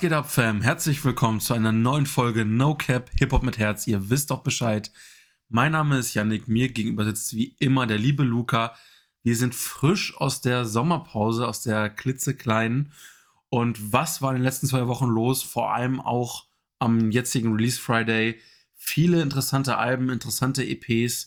Geht ab, Fam? Herzlich willkommen zu einer neuen Folge No Cap Hip Hop mit Herz. Ihr wisst doch Bescheid. Mein Name ist Yannick, mir gegenüber sitzt wie immer der liebe Luca. Wir sind frisch aus der Sommerpause, aus der klitzekleinen. Und was war in den letzten zwei Wochen los? Vor allem auch am jetzigen Release Friday. Viele interessante Alben, interessante EPs.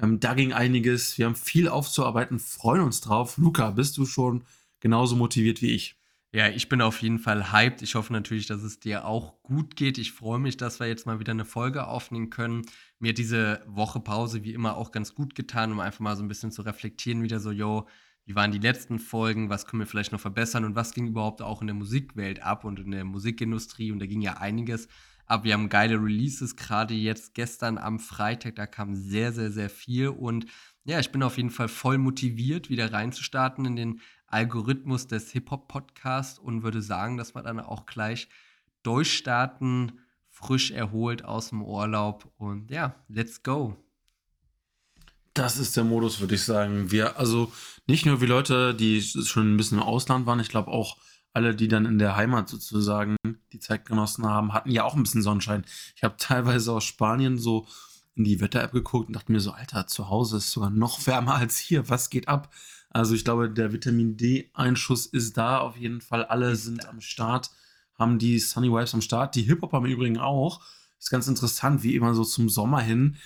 Ähm, da ging einiges. Wir haben viel aufzuarbeiten, freuen uns drauf. Luca, bist du schon genauso motiviert wie ich? Ja, ich bin auf jeden Fall hyped. Ich hoffe natürlich, dass es dir auch gut geht. Ich freue mich, dass wir jetzt mal wieder eine Folge aufnehmen können. Mir hat diese Woche Pause wie immer auch ganz gut getan, um einfach mal so ein bisschen zu reflektieren, wieder so, yo, wie waren die letzten Folgen, was können wir vielleicht noch verbessern und was ging überhaupt auch in der Musikwelt ab und in der Musikindustrie und da ging ja einiges ab. Wir haben geile Releases, gerade jetzt gestern am Freitag, da kam sehr, sehr, sehr viel und ja, ich bin auf jeden Fall voll motiviert, wieder reinzustarten in den Algorithmus des Hip-Hop-Podcasts und würde sagen, dass wir dann auch gleich durchstarten, frisch erholt aus dem Urlaub und ja, let's go. Das ist der Modus, würde ich sagen. Wir, also nicht nur wie Leute, die schon ein bisschen im Ausland waren, ich glaube auch alle, die dann in der Heimat sozusagen die Zeit genossen haben, hatten ja auch ein bisschen Sonnenschein. Ich habe teilweise aus Spanien so in die Wetter-App geguckt und dachte mir so, Alter, zu Hause ist sogar noch wärmer als hier. Was geht ab? Also ich glaube, der Vitamin D-Einschuss ist da auf jeden Fall. Alle sind am Start, haben die Sunny Vibes am Start. Die Hip-Hop haben übrigens auch. Ist ganz interessant, wie immer so zum Sommer hin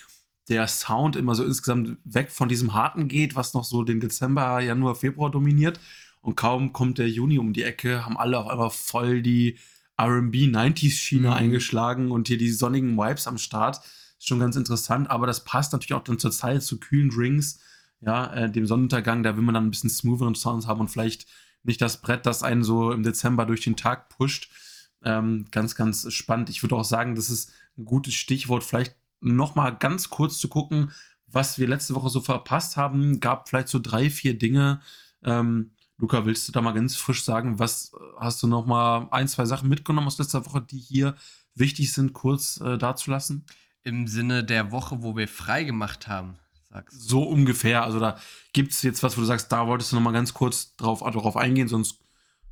der Sound immer so insgesamt weg von diesem harten geht, was noch so den Dezember, Januar, Februar dominiert. Und kaum kommt der Juni um die Ecke, haben alle auf einmal voll die RB 90s Schiene mhm. eingeschlagen und hier die sonnigen Vibes am Start. Ist schon ganz interessant, aber das passt natürlich auch dann zur Zeit zu kühlen Drinks ja, äh, dem Sonnenuntergang, da will man dann ein bisschen smootheren Sounds haben und vielleicht nicht das Brett, das einen so im Dezember durch den Tag pusht. Ähm, ganz, ganz spannend. Ich würde auch sagen, das ist ein gutes Stichwort, vielleicht nochmal ganz kurz zu gucken, was wir letzte Woche so verpasst haben. Gab vielleicht so drei, vier Dinge. Ähm, Luca, willst du da mal ganz frisch sagen, was hast du nochmal ein, zwei Sachen mitgenommen aus letzter Woche, die hier wichtig sind, kurz äh, darzulassen? Im Sinne der Woche, wo wir frei gemacht haben sagst. So ungefähr. Also da gibt es jetzt was, wo du sagst, da wolltest du noch mal ganz kurz drauf, drauf eingehen, sonst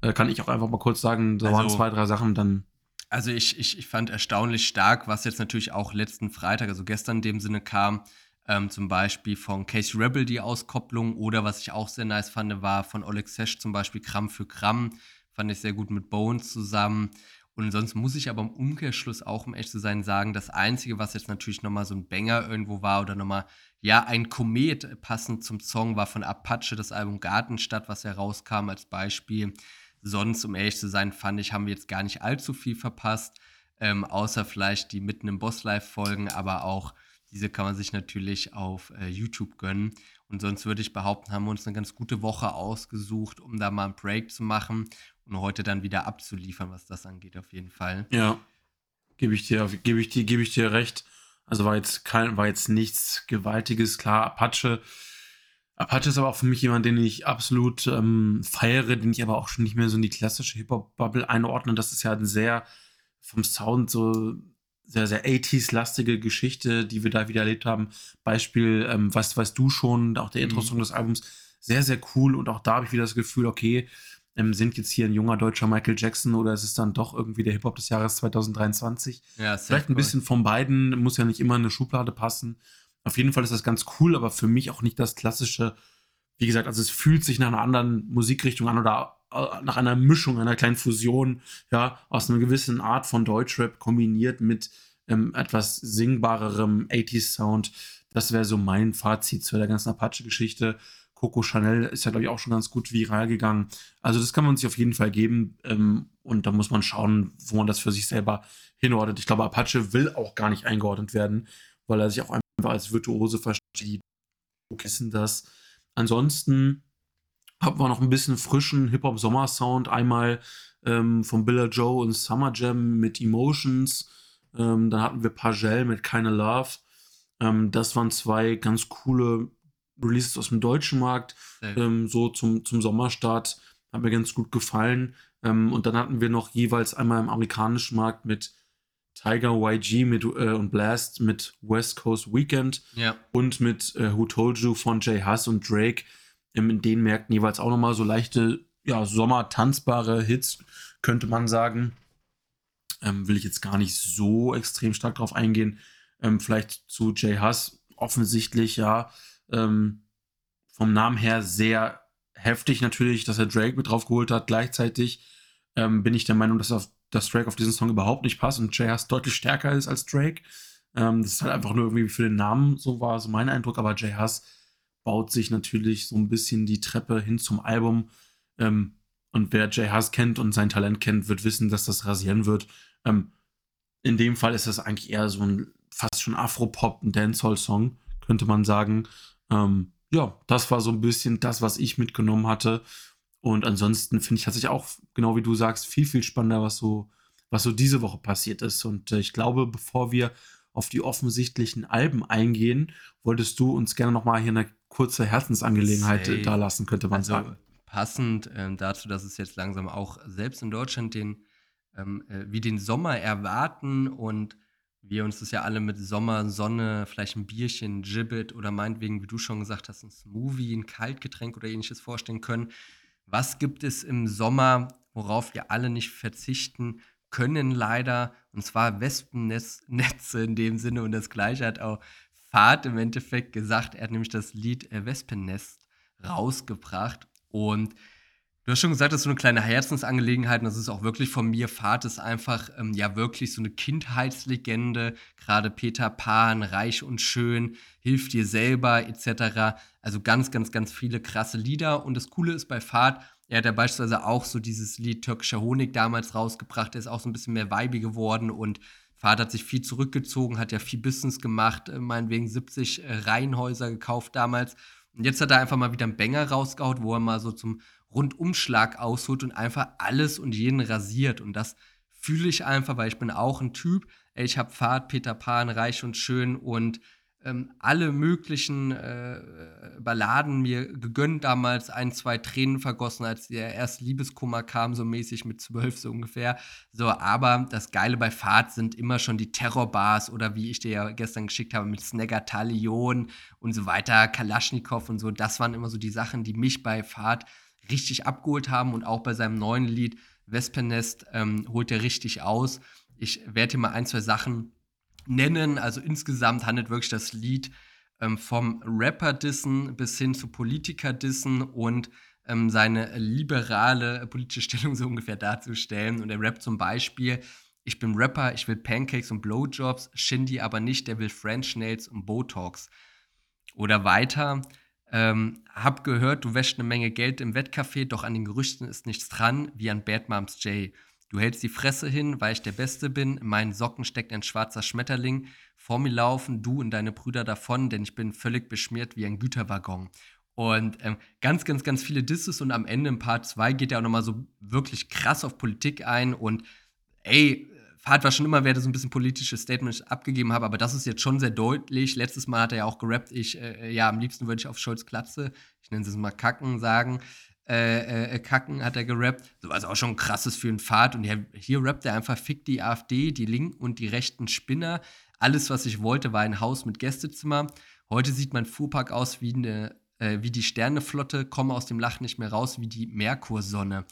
äh, kann ich auch einfach mal kurz sagen, da also, waren zwei, drei Sachen dann. Also ich, ich, ich fand erstaunlich stark, was jetzt natürlich auch letzten Freitag, also gestern in dem Sinne kam, ähm, zum Beispiel von Casey Rebel die Auskopplung oder was ich auch sehr nice fand, war von Oleg Sesh zum Beispiel Gramm für Gramm, fand ich sehr gut mit Bones zusammen. Und sonst muss ich aber im Umkehrschluss auch, um echt zu sein, sagen, das Einzige, was jetzt natürlich nochmal so ein Banger irgendwo war oder nochmal ja, ein Komet passend zum Song war von Apache das Album Gartenstadt, was herauskam als Beispiel. Sonst, um ehrlich zu sein, fand ich, haben wir jetzt gar nicht allzu viel verpasst, ähm, außer vielleicht die mitten im Boss Live Folgen, aber auch diese kann man sich natürlich auf äh, YouTube gönnen. Und sonst würde ich behaupten, haben wir uns eine ganz gute Woche ausgesucht, um da mal einen Break zu machen und heute dann wieder abzuliefern, was das angeht, auf jeden Fall. Ja, gebe ich dir, ich dir, ich dir recht. Also war jetzt kein, war jetzt nichts Gewaltiges. Klar, Apache. Apache ist aber auch für mich jemand, den ich absolut ähm, feiere, den ich aber auch schon nicht mehr so in die klassische Hip-Hop-Bubble einordne. Das ist ja ein sehr vom Sound so sehr, sehr 80s-lastige Geschichte, die wir da wieder erlebt haben. Beispiel, ähm, was weißt du schon, auch der mhm. Intro-Song des Albums, sehr, sehr cool. Und auch da habe ich wieder das Gefühl, okay, ähm, sind jetzt hier ein junger deutscher Michael Jackson oder ist es dann doch irgendwie der Hip-Hop des Jahres 2023? Ja, Vielleicht ein bisschen von beiden, muss ja nicht immer in eine Schublade passen. Auf jeden Fall ist das ganz cool, aber für mich auch nicht das klassische, wie gesagt, also es fühlt sich nach einer anderen Musikrichtung an oder nach einer Mischung, einer kleinen Fusion, ja, aus einer gewissen Art von Deutschrap kombiniert mit ähm, etwas singbarerem 80s-Sound. Das wäre so mein Fazit zu der ganzen Apache-Geschichte. Coco Chanel ist ja, glaube ich, auch schon ganz gut viral gegangen. Also das kann man sich auf jeden Fall geben. Ähm, und da muss man schauen, wo man das für sich selber hinordnet. Ich glaube, Apache will auch gar nicht eingeordnet werden, weil er sich auch einfach als Virtuose versteht. Wo wissen das? Ansonsten haben wir noch ein bisschen frischen Hip-Hop-Sommer-Sound. Einmal ähm, von Billa Joe und Summer Jam mit Emotions. Ähm, dann hatten wir Pagel mit Keine Love. Ähm, das waren zwei ganz coole Releases aus dem deutschen Markt, ähm, so zum, zum Sommerstart. Hat mir ganz gut gefallen. Ähm, und dann hatten wir noch jeweils einmal im amerikanischen Markt mit Tiger YG mit, äh, und Blast mit West Coast Weekend ja. und mit äh, Who Told You von Jay Huss und Drake. Ähm, in den Märkten jeweils auch nochmal so leichte, ja, sommertanzbare Hits, könnte man sagen. Ähm, will ich jetzt gar nicht so extrem stark drauf eingehen. Ähm, vielleicht zu Jay Huss. Offensichtlich, ja, ähm, vom Namen her sehr heftig natürlich, dass er Drake mit drauf geholt hat. Gleichzeitig ähm, bin ich der Meinung, dass, auf, dass Drake auf diesen Song überhaupt nicht passt und Jay Huss deutlich stärker ist als Drake. Ähm, das ist halt einfach nur irgendwie für den Namen, so war so mein Eindruck, aber Jay Huss baut sich natürlich so ein bisschen die Treppe hin zum Album. Ähm, und wer Jay Huss kennt und sein Talent kennt, wird wissen, dass das rasieren wird. Ähm, in dem Fall ist das eigentlich eher so ein fast schon Afro-Pop, ein Dancehall-Song, könnte man sagen. Ähm, ja, das war so ein bisschen das, was ich mitgenommen hatte. Und ansonsten finde ich, hat sich auch, genau wie du sagst, viel, viel spannender, was so, was so diese Woche passiert ist. Und äh, ich glaube, bevor wir auf die offensichtlichen Alben eingehen, wolltest du uns gerne nochmal hier eine kurze Herzensangelegenheit Say. da lassen, könnte man also, sagen. Passend ähm, dazu, dass es jetzt langsam auch selbst in Deutschland den, ähm, äh, wie den Sommer erwarten und wir uns das ja alle mit Sommer, Sonne, vielleicht ein Bierchen, Gibbet oder meinetwegen, wie du schon gesagt hast, ein Smoothie, ein Kaltgetränk oder ähnliches vorstellen können. Was gibt es im Sommer, worauf wir alle nicht verzichten können, leider? Und zwar Wespennetze in dem Sinne. Und das Gleiche hat auch Fahrt im Endeffekt gesagt. Er hat nämlich das Lied äh, Wespennest rausgebracht. Und Du hast schon gesagt, das ist so eine kleine Herzensangelegenheit und das ist auch wirklich von mir. Fahrt ist einfach ähm, ja wirklich so eine Kindheitslegende. Gerade Peter Pan, Reich und Schön, Hilf dir selber etc. Also ganz, ganz, ganz viele krasse Lieder. Und das Coole ist bei Fahrt, er hat ja beispielsweise auch so dieses Lied Türkischer Honig damals rausgebracht. Der ist auch so ein bisschen mehr Weibe geworden und Fahrt hat sich viel zurückgezogen, hat ja viel Business gemacht, äh, meinetwegen 70 äh, Reihenhäuser gekauft damals. Und jetzt hat er einfach mal wieder einen Banger rausgehaut, wo er mal so zum Rundumschlag ausholt und einfach alles und jeden rasiert. Und das fühle ich einfach, weil ich bin auch ein Typ. Ich habe Fahrt, Peter Pan, Reich und Schön und ähm, alle möglichen äh, Balladen mir gegönnt damals, ein, zwei Tränen vergossen, als der erste Liebeskummer kam, so mäßig mit zwölf so ungefähr. So, aber das Geile bei Fahrt sind immer schon die Terrorbars oder wie ich dir ja gestern geschickt habe mit Snagger Talion und so weiter, Kalaschnikow und so. Das waren immer so die Sachen, die mich bei Fahrt richtig abgeholt haben und auch bei seinem neuen Lied Wespennest ähm, holt er richtig aus. Ich werde hier mal ein, zwei Sachen nennen. Also insgesamt handelt wirklich das Lied ähm, vom Rapper-Dissen bis hin zu Politiker-Dissen und ähm, seine liberale politische Stellung so ungefähr darzustellen. Und er rappt zum Beispiel, ich bin Rapper, ich will Pancakes und Blowjobs, Shindy aber nicht, der will French Nails und Botox. Oder weiter, ähm, hab gehört, du wäschst eine Menge Geld im Wettcafé, doch an den Gerüchten ist nichts dran, wie an Bad Moms Jay. Du hältst die Fresse hin, weil ich der Beste bin. In meinen Socken steckt ein schwarzer Schmetterling. Vor mir laufen du und deine Brüder davon, denn ich bin völlig beschmiert wie ein Güterwaggon. Und ähm, ganz, ganz, ganz viele Disses und am Ende in Part 2 geht er auch nochmal so wirklich krass auf Politik ein und ey, Fahrt war schon immer, wer so ein bisschen politische Statements abgegeben habe, aber das ist jetzt schon sehr deutlich. Letztes Mal hat er ja auch gerappt, ich, äh, ja, am liebsten würde ich auf Scholz Klatze, ich nenne es mal Kacken, sagen. Äh, äh, Kacken hat er gerappt. So was auch schon krasses für einen Fahrt. Und hier, hier rappt er einfach, fick die AfD, die Linken und die rechten Spinner. Alles, was ich wollte, war ein Haus mit Gästezimmer. Heute sieht mein Fuhrpark aus wie, eine, äh, wie die Sterneflotte, komme aus dem Lach nicht mehr raus wie die Merkursonne.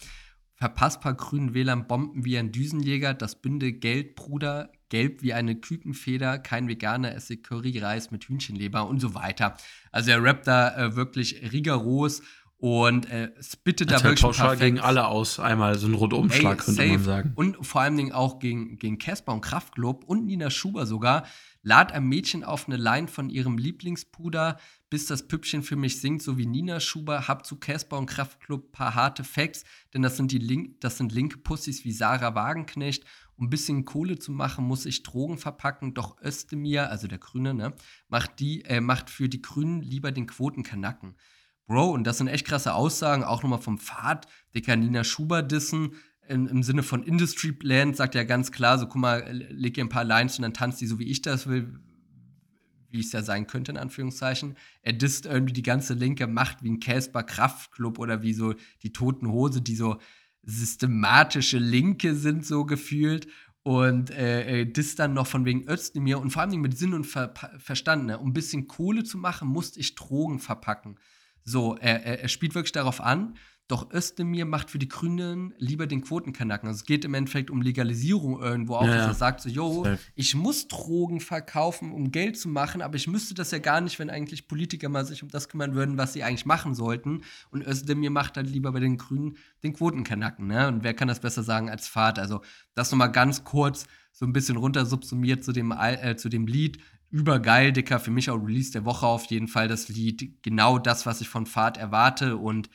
Verpassbar grünen Wählern Bomben wie ein Düsenjäger, das Bünde Geld, Bruder, gelb wie eine Kükenfeder, kein veganer Essig, Curry, Reis mit Hühnchenleber und so weiter. Also er rappt da äh, wirklich rigoros und äh, spittet da wirklich pauschal perfekt. gegen alle aus, einmal so ein Rundumschlag, Ey, könnte man sagen. Und vor allen Dingen auch gegen, gegen Casper und Kraftklub und Nina Schuber sogar. Lad ein Mädchen auf eine Line von ihrem Lieblingspuder, bis das Püppchen für mich singt, so wie Nina Schuber. Hab zu Casper und Kraftklub paar harte Facts, denn das sind, die Link das sind linke Pussys wie Sarah Wagenknecht. Um ein bisschen Kohle zu machen, muss ich Drogen verpacken, doch Özdemir, also der Grüne, ne, macht, die, äh, macht für die Grünen lieber den Quotenkanacken. Bro, und das sind echt krasse Aussagen, auch nochmal vom Pfad, der kann Nina Schuber dissen im, im Sinne von Industry Land sagt ja ganz klar, so guck mal, leg ihr ein paar Lines und dann tanzt die so, wie ich das will, wie es ja sein könnte, in Anführungszeichen. Er disst irgendwie die ganze linke Macht wie ein Casper Kraftclub oder wie so die Toten Hose, die so systematische Linke sind, so gefühlt. Und äh, disst dann noch von wegen Özdemir und vor allem mit Sinn und Ver Verstand. Ne? Um ein bisschen Kohle zu machen, musste ich Drogen verpacken. So, er, er, er spielt wirklich darauf an. doch Özdemir macht für die Grünen lieber den Quotenkanacken. Also es geht im Endeffekt um Legalisierung irgendwo auch, Ja, dass er sagt so, yo, ich muss Drogen verkaufen, um Geld zu machen, aber ich müsste das ja gar nicht, wenn eigentlich Politiker mal sich um das kümmern würden, was sie eigentlich machen sollten. Und Özdemir macht dann lieber bei den Grünen den Quotenkanacken, ne? Und wer kann das besser sagen als Fahrt? Also das nochmal ganz kurz so ein bisschen runter subsumiert zu dem, äh, zu dem Lied. Übergeil, Dicker, für mich auch Release der Woche auf jeden Fall das Lied. Genau das, was ich von Fahrt erwarte und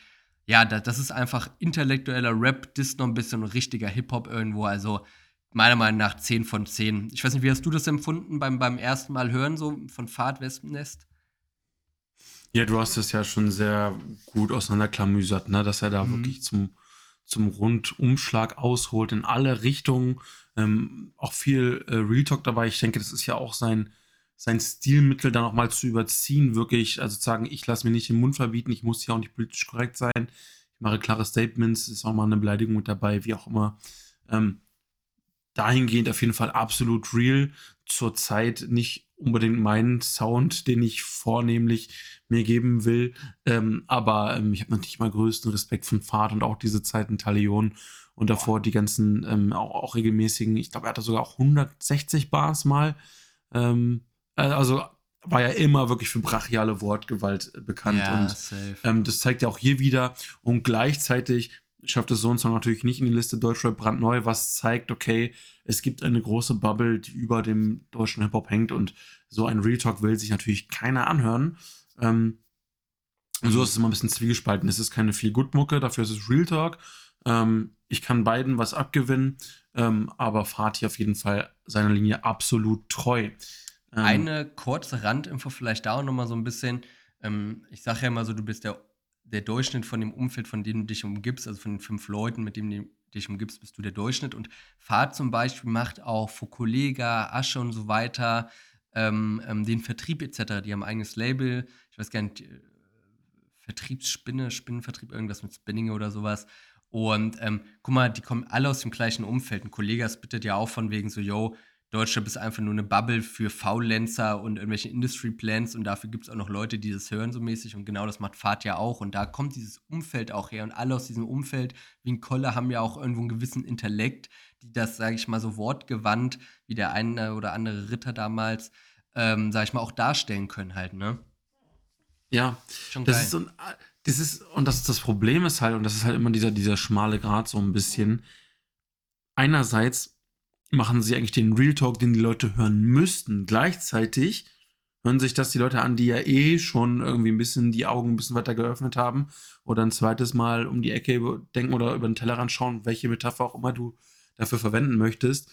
ja, da, das ist einfach intellektueller Rap, das noch ein bisschen richtiger Hip-Hop irgendwo. Also meiner Meinung nach 10 von 10. Ich weiß nicht, wie hast du das empfunden beim, beim ersten Mal hören, so von Fahrt Wespennest? Ja, du hast es ja schon sehr gut auseinanderklamüsert, ne? dass er da Mhm. wirklich zum, zum Rundumschlag ausholt in alle Richtungen. Ähm, auch viel äh, Real Talk dabei. Ich denke, das ist ja auch sein, sein Stilmittel, dann auch mal zu überziehen, wirklich, also zu sagen, ich lasse mir nicht den Mund verbieten, ich muss hier auch nicht politisch korrekt sein. Ich mache klare Statements, ist auch mal eine Beleidigung mit dabei, wie auch immer. Ähm, dahingehend auf jeden Fall absolut real. Zurzeit nicht unbedingt mein Sound, den ich vornehmlich mir geben will. Ähm, aber ähm, ich habe natürlich mal größten Respekt von Fahrt und auch diese Zeit in Talion und davor die ganzen ähm, auch, auch regelmäßigen, ich glaube, er hatte sogar auch 160 Bars mal. Ähm, äh, also war ja immer wirklich für brachiale Wortgewalt äh, bekannt und safe. ähm, das zeigt ja auch hier wieder. Und gleichzeitig schafft es so ein Song natürlich nicht in die Liste Deutschrap brandneu, was zeigt, okay, es gibt eine große Bubble, die über dem deutschen Hip-Hop hängt und so ein Real Talk will sich natürlich keiner anhören. Ähm, und so ist es immer ein bisschen zwiegespalten. Es ist keine viel gut Mucke, dafür ist es Real Talk. Ähm, ich kann beiden was abgewinnen, ähm, aber Fatih auf jeden Fall seiner Linie absolut treu. Ähm, Eine kurze Randinfo vielleicht da auch noch mal so ein bisschen. Ähm, ich sage ja immer so, du bist der, der Durchschnitt von dem Umfeld, von dem du dich umgibst, also von den fünf Leuten, mit denen du dich umgibst, bist du der Durchschnitt. Und Fahrt zum Beispiel macht auch Fokolega, Asche und so weiter ähm, ähm, den Vertrieb etc. Die haben ein eigenes Label. Ich weiß gar nicht, äh, Vertriebsspinne, Spinnenvertrieb, irgendwas mit Spinning oder sowas. Und ähm, guck mal, die kommen alle aus dem gleichen Umfeld. Ein Kollege bittet ja auch von wegen so, yo, Deutschland ist einfach nur eine Bubble für Faulenzer und irgendwelche Industry Plans und dafür gibt es auch noch Leute, die das hören so mäßig und genau das macht Fahrt ja auch und da kommt dieses Umfeld auch her und alle aus diesem Umfeld wie ein Kolle haben ja auch irgendwo einen gewissen Intellekt, die das, sage ich mal, so wortgewandt, wie der eine oder andere Ritter damals, ähm, sage ich mal, auch darstellen können halt, ne? ja, Schon Das geil. ist so ein, das ist, und das, das Problem ist halt, und das ist halt immer dieser, dieser schmale Grat so ein bisschen. Einerseits machen sie eigentlich den Real Talk, den die Leute hören müssten. Gleichzeitig hören sich das die Leute an, die ja eh schon irgendwie ein bisschen die Augen ein bisschen weiter geöffnet haben oder ein zweites Mal um die Ecke denken oder über den Tellerrand schauen, welche Metapher auch immer du dafür verwenden möchtest.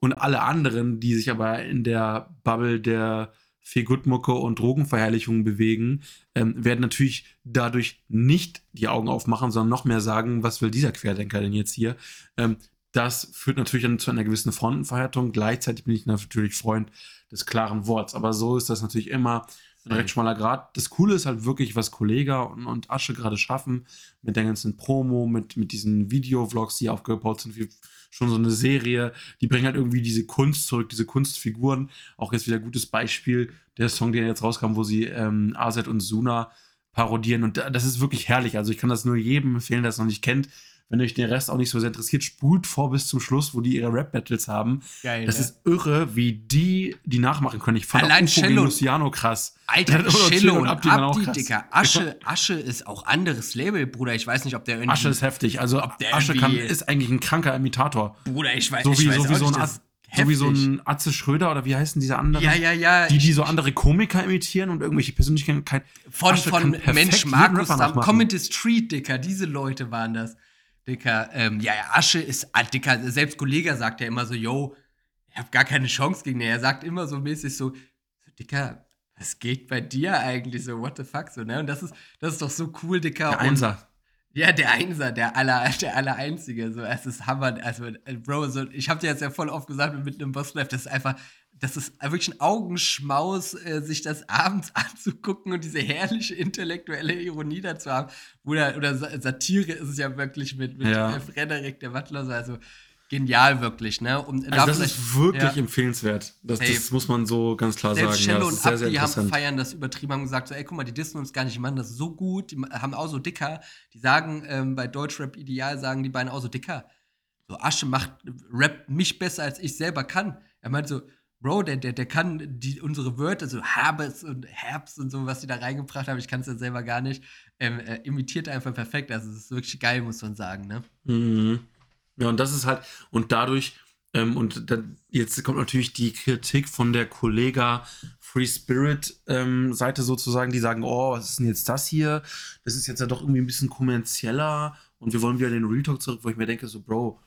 Und alle anderen, die sich aber in der Bubble der Feelgood-Mucke und Drogenverherrlichung bewegen, ähm, werden natürlich dadurch nicht die Augen aufmachen, sondern noch mehr sagen, was will dieser Querdenker denn jetzt hier? Ähm, das führt natürlich dann zu einer gewissen Frontenverhärtung. Gleichzeitig bin ich natürlich Freund des klaren Worts. Aber so ist das natürlich immer ein recht schmaler Grad. Das Coole ist halt wirklich, was Kollega und, und Asche gerade schaffen, mit der ganzen Promo, mit, mit diesen Video-Vlogs, die aufgebaut sind, wie schon so eine Serie. Die bringen halt irgendwie diese Kunst zurück, diese Kunstfiguren. Auch jetzt wieder ein gutes Beispiel, der Song, der jetzt rauskam, wo sie ähm, AZ und Suna parodieren. Und da- das ist wirklich herrlich. Also ich kann das nur jedem empfehlen, der es noch nicht kennt. Wenn euch der Rest auch nicht so sehr interessiert, spult vor bis zum Schluss, wo die ihre Rap-Battles haben. Geil, Das ne? ist irre, wie die die nachmachen können. Ich fand Allein auch Ufo Cello- Luciano krass. Alter, Cello und Abdi auch Abdi, krass. Dicker. Asche, Asche ist auch anderes Label, Bruder. Ich weiß nicht, ob der irgendwie. Asche ist heftig. Also der Asche kann, ist eigentlich ein kranker Imitator. Bruder, ich weiß, So ich wie, weiß so, wie so, ein nicht, ist so wie so heftig. ein Atze Schröder oder wie heißen diese anderen? Ja, ja, ja. Die, die ich- so andere Komiker imitieren und irgendwelche Persönlichkeiten. Von, Asche von Mensch Markus. Comedy Street, Dicker, diese Leute waren das. Dicker, ähm, ja, Asche ist, ah, Dicker, selbst Kollege sagt ja immer so, yo, ich hab gar keine Chance gegen den. Er sagt immer so mäßig so, so, Dicker, was geht bei dir eigentlich so, what the fuck, so, ne? Und das ist, das ist doch so cool, Dicker. Der und- Einser. Ja, der Einser, der aller, der aller Einzige. So, es ist Hammer. Also, äh, Bro, so, ich habe dir jetzt ja voll oft gesagt, mit einem Boss Life, das ist einfach, das ist wirklich ein Augenschmaus, äh, sich das abends anzugucken und diese herrliche intellektuelle Ironie dazu haben. Oder, oder Sa- Satire ist es ja wirklich mit, mit Ja. äh, Frederik der Wattler. so, Also, genial wirklich, ne? Und also das ist wirklich ja. empfehlenswert. Das, hey, das, muss man so ganz klar selbst sagen. Cello ja, und sehr, Abdi haben feiern das übertrieben, haben gesagt, so, ey, guck mal, die dissen uns gar nicht, die machen das so gut, die haben auch so dicker. Die sagen, ähm, bei Deutschrap Ideal sagen die beiden auch so dicker. So, Asche macht Rap mich besser, als ich selber kann. Er meint so, Bro, der, der, der kann die, unsere Wörter, so Habes und Herbst und so, was die da reingebracht haben, ich kann es ja selber gar nicht, ähm, äh, imitiert einfach perfekt. Also, es ist wirklich geil, muss man sagen, ne? Mhm. Ja, und das ist halt, und dadurch, ähm, und dann, jetzt kommt natürlich die Kritik von der Kollega Free Spirit ähm, Seite sozusagen, die sagen, oh, was ist denn jetzt das hier? Das ist jetzt ja doch irgendwie ein bisschen kommerzieller und wir wollen wieder den Real Talk zurück, wo ich mir denke, so, Bro,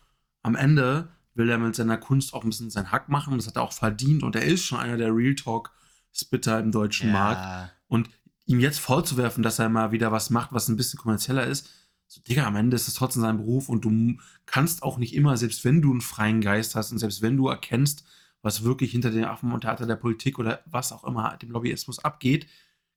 am Ende will er mit seiner Kunst auch ein bisschen seinen Hack machen. Das hat er auch verdient und er ist schon einer der Real Talk Spitter im deutschen ja. Markt. Und ihm jetzt vorzuwerfen, dass er mal wieder was macht, was ein bisschen kommerzieller ist, so, Digga, am Ende ist es trotzdem sein Beruf und du kannst auch nicht immer, selbst wenn du einen freien Geist hast und selbst wenn du erkennst, was wirklich hinter den Affen und Theater der Politik oder was auch immer dem Lobbyismus abgeht,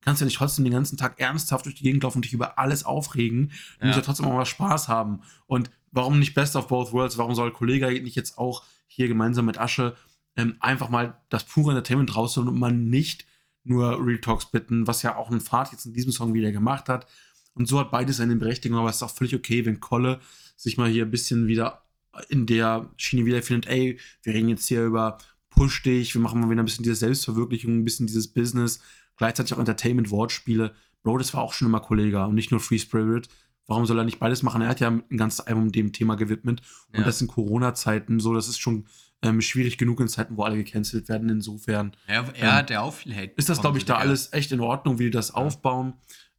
kannst du ja nicht trotzdem den ganzen Tag ernsthaft durch die Gegend laufen und dich über alles aufregen. Du ja. musst ja trotzdem auch mal Spaß haben. Und warum nicht Best of Both Worlds? Warum soll Kollege nicht jetzt auch hier gemeinsam mit Asche ähm, einfach mal das pure Entertainment rausholen und man nicht nur Real Talks bitten, was ja auch ein Fahrt jetzt in diesem Song wieder gemacht hat. Und so hat beides seine Berechtigung, aber es ist auch völlig okay, wenn Kolle sich mal hier ein bisschen wieder in der Schiene wiederfindet, ey, wir reden jetzt hier über Push dich, wir machen mal wieder ein bisschen diese Selbstverwirklichung, ein bisschen dieses Business, gleichzeitig auch Entertainment, Wortspiele. Bro, das war auch schon immer Kollege und nicht nur Free Spirit. Warum soll er nicht beides machen? Er hat ja ein ganzes Album dem Thema gewidmet. Und ja. das in Corona-Zeiten so, das ist schon ähm, schwierig genug in Zeiten, wo alle gecancelt werden. Insofern. Er, er ähm, hat ja auch viel Hate. Ist das, glaube ich, da alles echt in Ordnung, wie die das ja. aufbauen.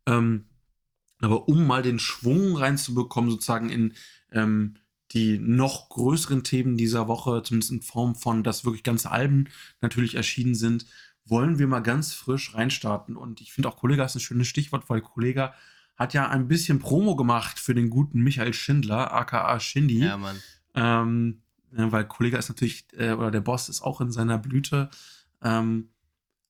Ähm, aber um mal den Schwung reinzubekommen, sozusagen in ähm, die noch größeren Themen dieser Woche, zumindest in Form von, dass wirklich ganze Alben natürlich erschienen sind, wollen wir mal ganz frisch reinstarten. Und ich finde auch Kollega ist ein schönes Stichwort, weil Kollega hat ja ein bisschen Promo gemacht für den guten Michael Schindler, aka Shindy. Ja, Mann. Ähm, weil Kollega ist natürlich, äh, oder der Boss ist auch in seiner Blüte. Ähm,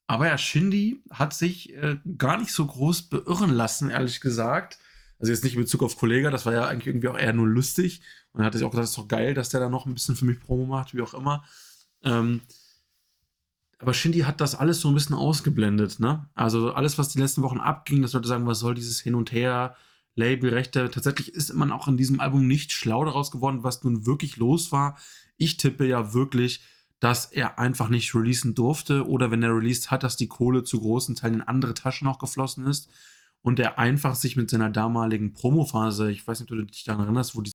aber ja, Shindy hat sich äh, gar nicht so groß beirren lassen, ehrlich gesagt. Also jetzt nicht in Bezug auf Kollega, das war ja eigentlich irgendwie auch eher nur lustig. Und er hat sich auch gesagt, das ist doch geil, dass der da noch ein bisschen für mich Promo macht, wie auch immer. Ähm, aber Shindy hat das alles so ein bisschen ausgeblendet, ne? Also alles, was die letzten Wochen abging, dass Leute sagen, was soll dieses Hin und Her, Labelrechte. Tatsächlich ist man auch in diesem Album nicht schlau daraus geworden, was nun wirklich los war. Ich tippe ja wirklich, dass er einfach nicht releasen durfte oder wenn er released hat, dass die Kohle zu großen Teilen in andere Taschen noch geflossen ist und er einfach sich mit seiner damaligen Promophase, ich weiß nicht, ob du dich daran erinnerst, wo dieses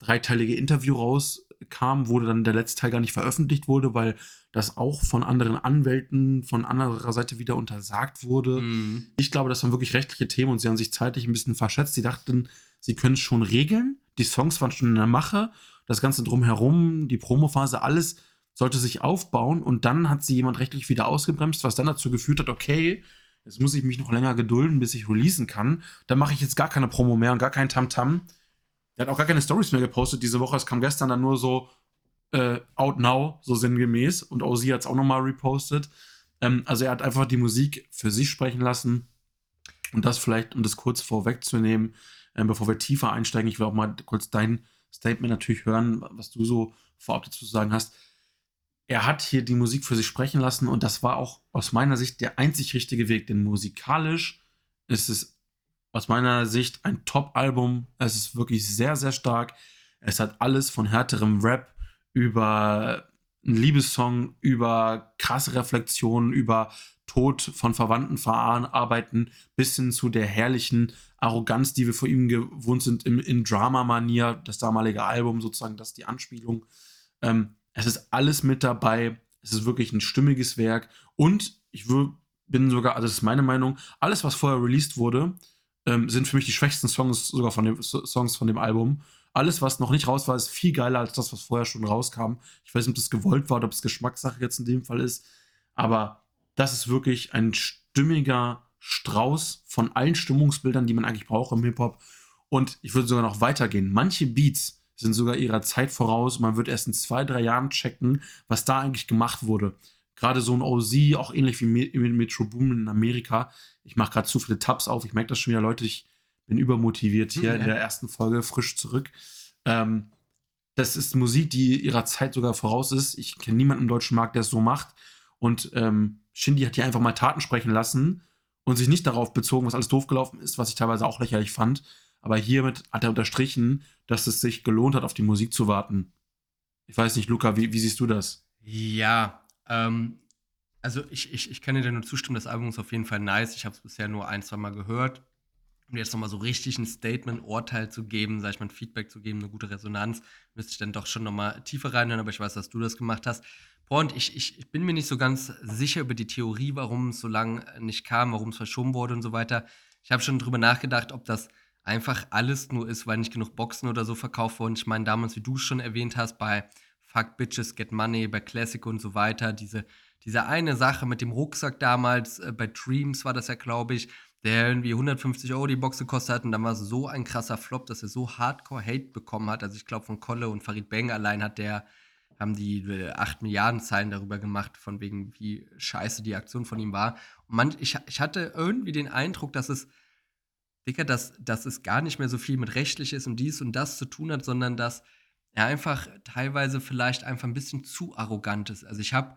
dreiteilige Interview rauskam, wo dann der letzte Teil gar nicht veröffentlicht wurde, weil das auch von anderen Anwälten von anderer Seite wieder untersagt wurde. Mhm. Ich glaube, das waren wirklich rechtliche Themen und sie haben sich zeitlich ein bisschen verschätzt. Sie dachten, sie können es schon regeln. Die Songs waren schon in der Mache. Das Ganze drumherum, die Promophase, alles sollte sich aufbauen und dann hat sie jemand rechtlich wieder ausgebremst, was dann dazu geführt hat, okay, jetzt muss ich mich noch länger gedulden, bis ich releasen kann. Dann mache ich jetzt gar keine Promo mehr und gar kein Tamtam. Er hat auch gar keine Stories mehr gepostet diese Woche. Es kam gestern dann nur so äh, out now, so sinngemäß. Und Ozzy hat es auch nochmal repostet. Ähm, also er hat einfach die Musik für sich sprechen lassen. Und das vielleicht, um das kurz vorwegzunehmen, äh, bevor wir tiefer einsteigen, ich will auch mal kurz dein Statement natürlich hören, was du so vorab dazu sagen hast er hat hier die Musik für sich sprechen lassen und das war auch aus meiner Sicht der einzig richtige Weg, denn musikalisch ist es aus meiner Sicht ein Top-Album. Es ist wirklich sehr, sehr stark. Es hat alles von härterem Rap über einen Liebessong, über krasse Reflexionen, über Tod von Verwandten verarbeiten, bis hin zu der herrlichen Arroganz, die wir vor ihm gewohnt sind, im, in Drama-Manier, das damalige Album sozusagen, das ist die Anspielung. Ähm, es ist alles mit dabei. Es ist wirklich ein stimmiges Werk. Und ich bin sogar, also das ist meine Meinung, alles, was vorher released wurde, ähm, sind für mich die schwächsten Songs sogar von dem Songs von dem Album. Alles, was noch nicht raus war, ist viel geiler als das, was vorher schon rauskam. Ich weiß nicht, ob das gewollt war oder ob es Geschmackssache jetzt in dem Fall ist. Aber das ist wirklich ein stimmiger Strauß von allen Stimmungsbildern, die man eigentlich braucht im Hip-Hop. Und ich würde sogar noch weitergehen. Manche Beats sind sogar ihrer Zeit voraus. Man wird erst in zwei, drei Jahren checken, was da eigentlich gemacht wurde. Gerade so ein OZ, auch ähnlich wie mit Metro Boom in Amerika. Ich mache gerade zu viele Tabs auf. Ich merke das schon wieder, Leute. Ich bin übermotiviert hier ja. in der ersten Folge frisch zurück. Ähm, das ist Musik, die ihrer Zeit sogar voraus ist. Ich kenne niemanden im deutschen Markt, der es so macht. Und ähm, Shindy hat hier einfach mal Taten sprechen lassen und sich nicht darauf bezogen, was alles doof gelaufen ist, was ich teilweise auch lächerlich fand. Aber hiermit hat er unterstrichen, dass es sich gelohnt hat, auf die Musik zu warten. Ich weiß nicht, Luca, wie, wie siehst du das? Ja, ähm, also ich, ich, ich kann dir nur zustimmen, das Album ist auf jeden Fall nice. Ich habe es bisher nur ein, zwei Mal gehört. Um jetzt nochmal so richtig ein Statement, Urteil zu geben, sag ich mal, ein Feedback zu geben, eine gute Resonanz, müsste ich dann doch schon nochmal tiefer reinhören, aber ich weiß, dass du das gemacht hast. Und ich, ich, ich bin mir nicht so ganz sicher über die Theorie, warum es so lange nicht kam, warum es verschoben wurde und so weiter. Ich habe schon drüber nachgedacht, ob das einfach alles nur ist, weil nicht genug Boxen oder so verkauft wurden. Ich meine, damals, wie du schon erwähnt hast, bei Fuck Bitches Get Money, bei Classic und so weiter, diese, diese eine Sache mit dem Rucksack damals, äh, bei Dreams war das ja, glaube ich, der irgendwie 150 Euro die Box gekostet hat und dann war es so ein krasser Flop, dass er so Hardcore Hate bekommen hat. Also ich glaube von Kolle und Farid Bang allein hat der haben die äh, 8 Milliarden Zeilen darüber gemacht, von wegen, wie scheiße die Aktion von ihm war. Und man, ich, ich hatte irgendwie den Eindruck, dass es, Dicker, dass, dass es gar nicht mehr so viel mit Rechtliches und dies und das zu tun hat, sondern dass er einfach teilweise vielleicht einfach ein bisschen zu arrogant ist. Also ich habe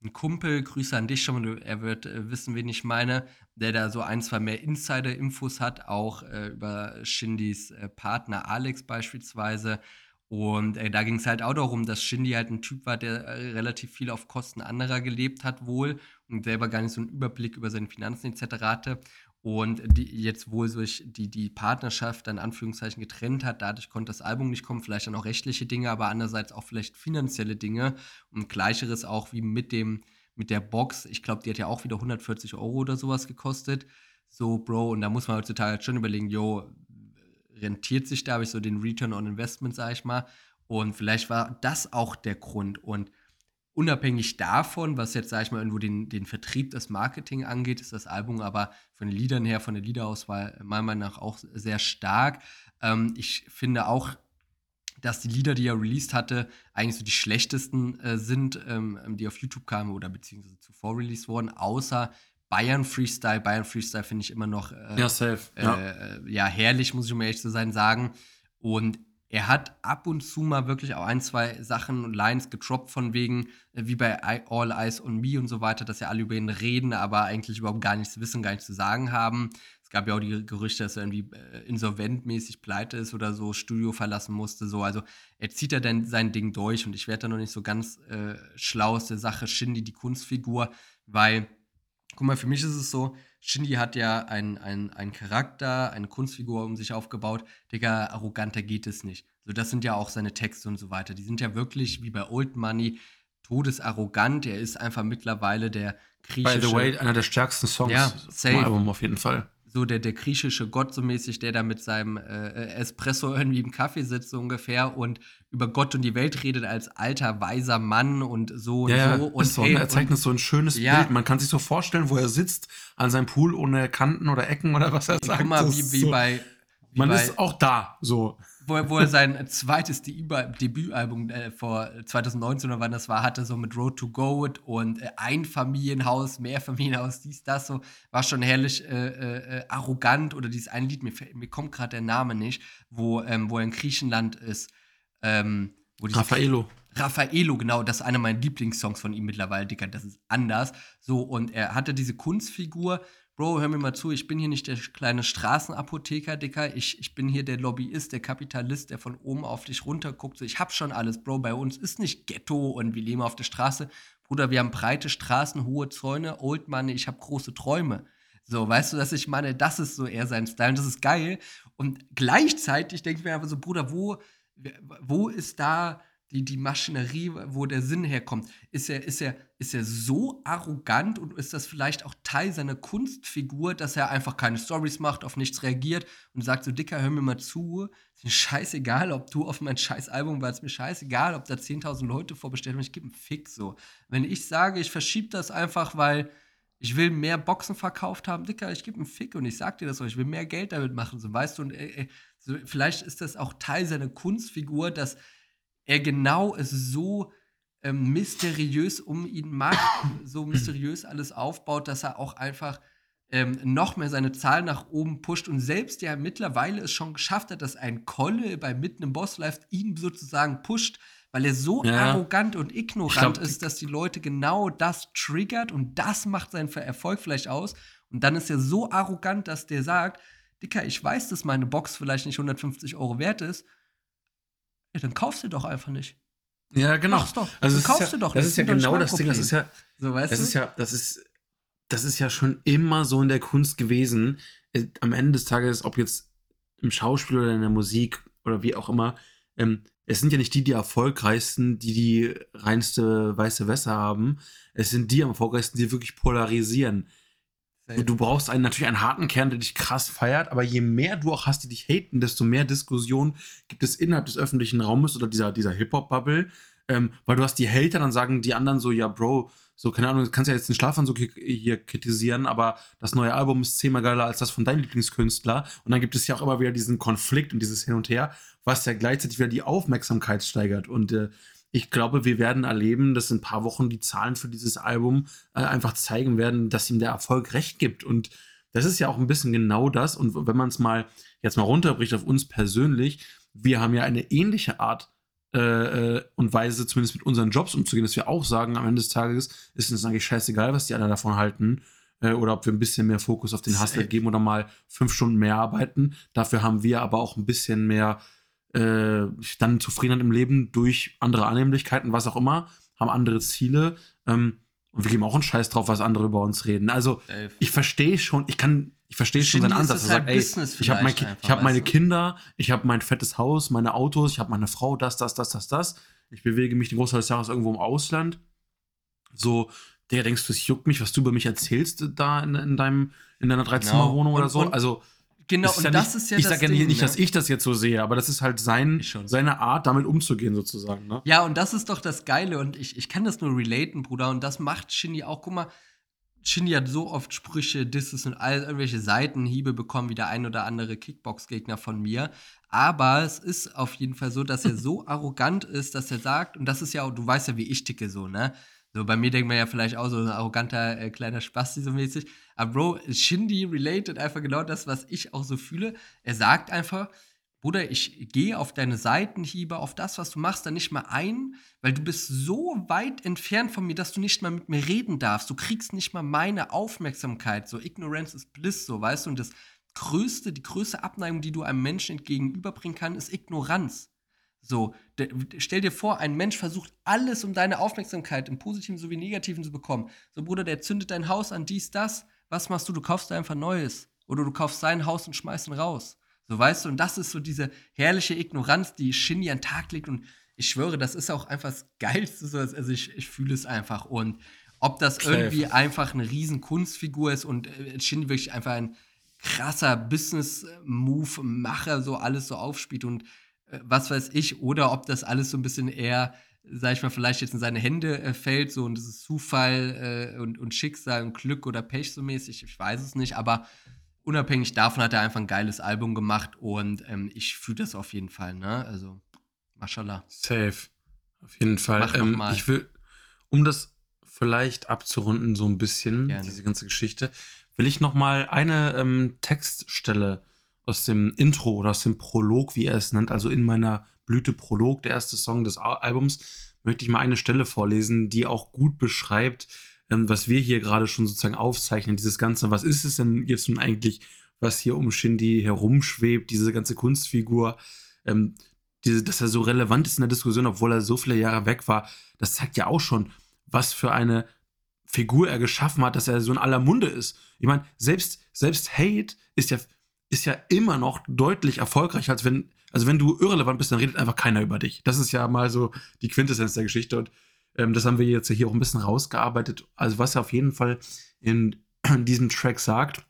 einen Kumpel, Grüße an dich schon, er wird äh, wissen, wen ich meine, der da so ein, zwei mehr Insider-Infos hat, auch äh, über Shindys äh, Partner Alex beispielsweise. Und äh, da ging es halt auch darum, dass Shindy halt ein Typ war, der äh, relativ viel auf Kosten anderer gelebt hat wohl und selber gar nicht so einen Überblick über seine Finanzen etc. hatte und die jetzt wohl durch die, die Partnerschaft dann Anführungszeichen getrennt hat. Dadurch konnte das Album nicht kommen, vielleicht dann auch rechtliche Dinge, aber andererseits auch vielleicht finanzielle Dinge und gleicheres auch wie mit dem mit der Box. Ich glaube, die hat ja auch wieder 140 Euro oder sowas gekostet. So, Bro, und da muss man heutzutage halt schon überlegen, jo, rentiert sich da, habe ich so den Return on Investment, sage ich mal. Und vielleicht war das auch der Grund. Und unabhängig davon, was jetzt, sage ich mal, irgendwo den, den Vertrieb, das Marketing angeht, ist das Album aber von den Liedern her, von der Liederauswahl meiner Meinung nach auch sehr stark. Ähm, ich finde auch, dass die Lieder, die er released hatte, eigentlich so die schlechtesten äh, sind, ähm, die auf YouTube kamen oder beziehungsweise zuvor released wurden, außer Bayern Freestyle. Bayern Freestyle finde ich immer noch äh, ja, safe. Äh, ja. ja, herrlich, muss ich um ehrlich zu sein, sagen. Und er hat ab und zu mal wirklich auch ein, zwei Sachen und Lines getroppt, von wegen, äh, wie bei All Eyes on Me und so weiter, dass ja alle über ihn reden, aber eigentlich überhaupt gar nichts wissen, gar nichts zu sagen haben. Es gab ja auch die Gerüchte, dass er irgendwie äh, insolventmäßig pleite ist oder so, Studio verlassen musste. So. Also er zieht ja dann sein Ding durch und ich werde da noch nicht so ganz äh, schlau aus der Sache Shindy, die Kunstfigur, weil guck mal, für mich ist es so, Shindy hat ja einen ein Charakter, eine Kunstfigur um sich aufgebaut. Digga, arroganter geht es nicht. So, das sind ja auch seine Texte und so weiter. Die sind ja wirklich wie bei Old Money todesarrogant. Er ist einfach mittlerweile der griechische. By the way, einer der stärksten Songs ja, vom Album auf jeden Fall so der, der griechische Gott so mäßig, der da mit seinem äh, Espresso irgendwie im Kaffee sitzt so ungefähr und über Gott und die Welt redet als alter, weiser Mann und so und ja, so. Und, so, hey, er zeigt uns so ein schönes ja, Bild. Man kann sich so vorstellen, wo er sitzt, an seinem Pool ohne Kanten oder Ecken oder was er sagt. Guck mal, wie, wie so, bei wie man bei, ist auch da, so wo er, wo er sein zweites Debütalbum äh, vor 2019 oder wann das war, hatte, so mit Road to Goat und äh, Einfamilienhaus, Mehrfamilienhaus, dies, das, so, war schon herrlich äh, äh, arrogant oder dieses ein Lied, mir, mir kommt gerade der Name nicht, wo, ähm, wo er in Griechenland ist. Ähm, Raffaello. Raffaello, genau, das ist einer meiner Lieblingssongs von ihm mittlerweile, Dicker, das ist anders. So, und er hatte diese Kunstfigur, Bro, hör mir mal zu, ich bin hier nicht der kleine Straßenapotheker, Dicker. Ich, ich bin hier der Lobbyist, der Kapitalist, der von oben auf dich runter guckt. So, ich hab schon alles, Bro. Bei uns ist nicht Ghetto und wir leben auf der Straße. Bruder, wir haben breite Straßen, hohe Zäune, Old Money, ich habe große Träume. So, weißt du, dass ich meine, das ist so eher sein Style und das ist geil. Und gleichzeitig denke ich mir einfach so, Bruder, wo, wo ist da die, die Maschinerie, wo der Sinn herkommt. Ist er, ist, er, ist er so arrogant und ist das vielleicht auch Teil seiner Kunstfigur, dass er einfach keine Stories macht, auf nichts reagiert und sagt so, Dicker, hör mir mal zu, ist mir scheißegal, ob du auf mein scheiß Album warst, mir scheißegal, ob da 10.000 Leute vorbestellt haben, ich gebe einen Fick so. Wenn ich sage, ich verschiebe das einfach, weil ich will mehr Boxen verkauft haben, Dicker, ich gebe einen Fick und ich sag dir das so, ich will mehr Geld damit machen, so weißt du, und äh, äh so, vielleicht ist das auch Teil seiner Kunstfigur, dass er genau es so ähm, mysteriös um ihn macht, so mysteriös alles aufbaut, dass er auch einfach ähm, noch mehr seine Zahlen nach oben pusht und selbst ja mittlerweile es schon geschafft hat, dass ein Kolle bei mitten im Boss Life ihn sozusagen pusht, weil er so Ja. arrogant und ignorant glaub, ist, dass die Leute genau das triggert und das macht seinen Erfolg vielleicht aus. Und dann ist er so arrogant, dass der sagt, Dicker, ich weiß, dass meine Box vielleicht nicht 150 Euro wert ist. Ja, dann kaufst du doch einfach nicht. Ja, genau. Mach's doch. Also kaufst ist du ja, doch Das ist ja genau das Ding. Das ist ja, So, weißt das du? ist ja, das ist, das ist ja schon immer so in der Kunst gewesen. Äh, Am Ende des Tages, ob jetzt im Schauspiel oder in der Musik oder wie auch immer, ähm, es sind ja nicht die, die erfolgreichsten, die die reinste weiße Wässer haben. Es sind die am erfolgreichsten, die wirklich polarisieren. Du brauchst einen, natürlich einen harten Kern, der dich krass feiert, aber je mehr du auch hast, die dich haten, desto mehr Diskussion gibt es innerhalb des öffentlichen Raumes oder dieser, dieser Hip-Hop-Bubble. Ähm, weil du hast die Hater, dann sagen die anderen so, ja, Bro, so, keine Ahnung, du kannst ja jetzt den Schlafanzug hier, hier kritisieren, aber das neue Album ist zehnmal geiler als das von deinem Lieblingskünstler. Und dann gibt es ja auch immer wieder diesen Konflikt und dieses Hin und Her, was ja gleichzeitig wieder die Aufmerksamkeit steigert. Und äh, ich glaube, wir werden erleben, dass in ein paar Wochen die Zahlen für dieses Album äh, einfach zeigen werden, dass ihm der Erfolg recht gibt. Und das ist ja auch ein bisschen genau das. Und wenn man es mal jetzt mal runterbricht auf uns persönlich, wir haben ja eine ähnliche Art äh, äh, und Weise, zumindest mit unseren Jobs umzugehen, dass wir auch sagen, am Ende des Tages ist uns eigentlich scheißegal, was die anderen davon halten. Äh, oder ob wir ein bisschen mehr Fokus auf den Hustle Safe. geben oder mal fünf Stunden mehr arbeiten. Dafür haben wir aber auch ein bisschen mehr äh, dann Zufriedenheit im Leben durch andere Annehmlichkeiten, was auch immer, haben andere Ziele. Ähm, und wir geben auch einen Scheiß drauf, was andere über uns reden. Also, Safe. ich verstehe schon, ich kann, ich verstehe schon seinen Ansatz. halt sagt, ey, ich habe mein, hab meine? Kinder, ich habe mein fettes Haus, meine Autos, ich habe meine Frau, das, das, das, das, das. Ich bewege mich den Großteil des Jahres irgendwo im Ausland. So, der denkst du, es juckt mich, was du über mich erzählst da in, in deinem, in deiner Dreizimmerwohnung Und- oder so. also, Genau, ist und ja das nicht, ist ja ich das sage ja Ding, nicht, ne? dass ich das jetzt so sehe, aber das ist halt sein, Ich seine Art, damit umzugehen, sozusagen. Ne? Ja, und das ist doch das Geile und ich, ich kann das nur relaten, Bruder. Und das macht Shindy auch. Guck mal, Shindy hat so oft Sprüche, Disses und all irgendwelche Seitenhiebe bekommen, wie der ein oder andere Kickbox-Gegner von mir. Aber es ist auf jeden Fall so, dass er so arrogant ist, dass er sagt, und das ist ja auch, du weißt ja, wie ich ticke so, ne? So, bei mir denkt man ja vielleicht auch so ein arroganter äh, kleiner Spasti so mäßig. Aber Bro, Shindy related einfach genau das, was ich auch so fühle. Er sagt einfach, Bruder, ich gehe auf deine Seitenhiebe, auf das, was du machst, da nicht mal ein, weil du bist so weit entfernt von mir, dass du nicht mal mit mir reden darfst. Du kriegst nicht mal meine Aufmerksamkeit. So, Ignorance is Bliss, so, weißt du? Und das größte, die größte Abneigung, die du einem Menschen entgegenüberbringen kannst, ist Ignoranz. So, stell dir vor, ein Mensch versucht alles, um deine Aufmerksamkeit im Positiven sowie Negativen zu bekommen. So, Bruder, der zündet dein Haus an, dies, das. Was machst du? Du kaufst einfach Neues. Oder du kaufst sein Haus und schmeißt ihn raus. So, weißt du, und das ist so diese herrliche Ignoranz, die Shindy an den Tag legt. Und ich schwöre, das ist auch einfach das Geilste. So, also ich, ich fühle es einfach. Und ob das Safe. irgendwie einfach eine riesen Kunstfigur ist und äh, Shindy wirklich einfach ein krasser Business-Move-Macher so alles so aufspielt und äh, was weiß ich, oder ob das alles so ein bisschen eher, sag ich mal, vielleicht jetzt in seine Hände äh, fällt, so und das ist Zufall äh, und, und Schicksal und Glück oder Pech so mäßig, ich weiß es nicht, aber unabhängig davon hat er einfach ein geiles Album gemacht und ähm, ich fühle das auf jeden Fall, ne? Also, mashallah. Safe. Auf jeden Fall. Mach Ähm, mal. ich will, um das vielleicht abzurunden, so ein bisschen, Gerne. diese ganze Geschichte, will ich noch mal eine ähm, Textstelle aus dem Intro oder aus dem Prolog, wie er es nennt, also in meiner Blüte Prolog, der erste Song des Al Albums, möchte ich mal eine Stelle vorlesen, die auch gut beschreibt, ähm, was wir hier gerade schon sozusagen aufzeichnen, dieses Ganze, was ist es denn jetzt nun eigentlich, was hier um Shindy herumschwebt, diese ganze Kunstfigur, ähm, diese, dass er so relevant ist in der Diskussion, obwohl er so viele Jahre weg war, das zeigt ja auch schon, was für eine Figur er geschaffen hat, dass er so in aller Munde ist. Ich meine, selbst, selbst Hate ist ja, ist ja immer noch deutlich erfolgreicher, als wenn, also wenn du irrelevant bist, dann redet einfach keiner über dich. Das ist ja mal so die Quintessenz der Geschichte und ähm, das haben wir jetzt hier auch ein bisschen rausgearbeitet. Also was er auf jeden Fall in, in diesem Track sagt,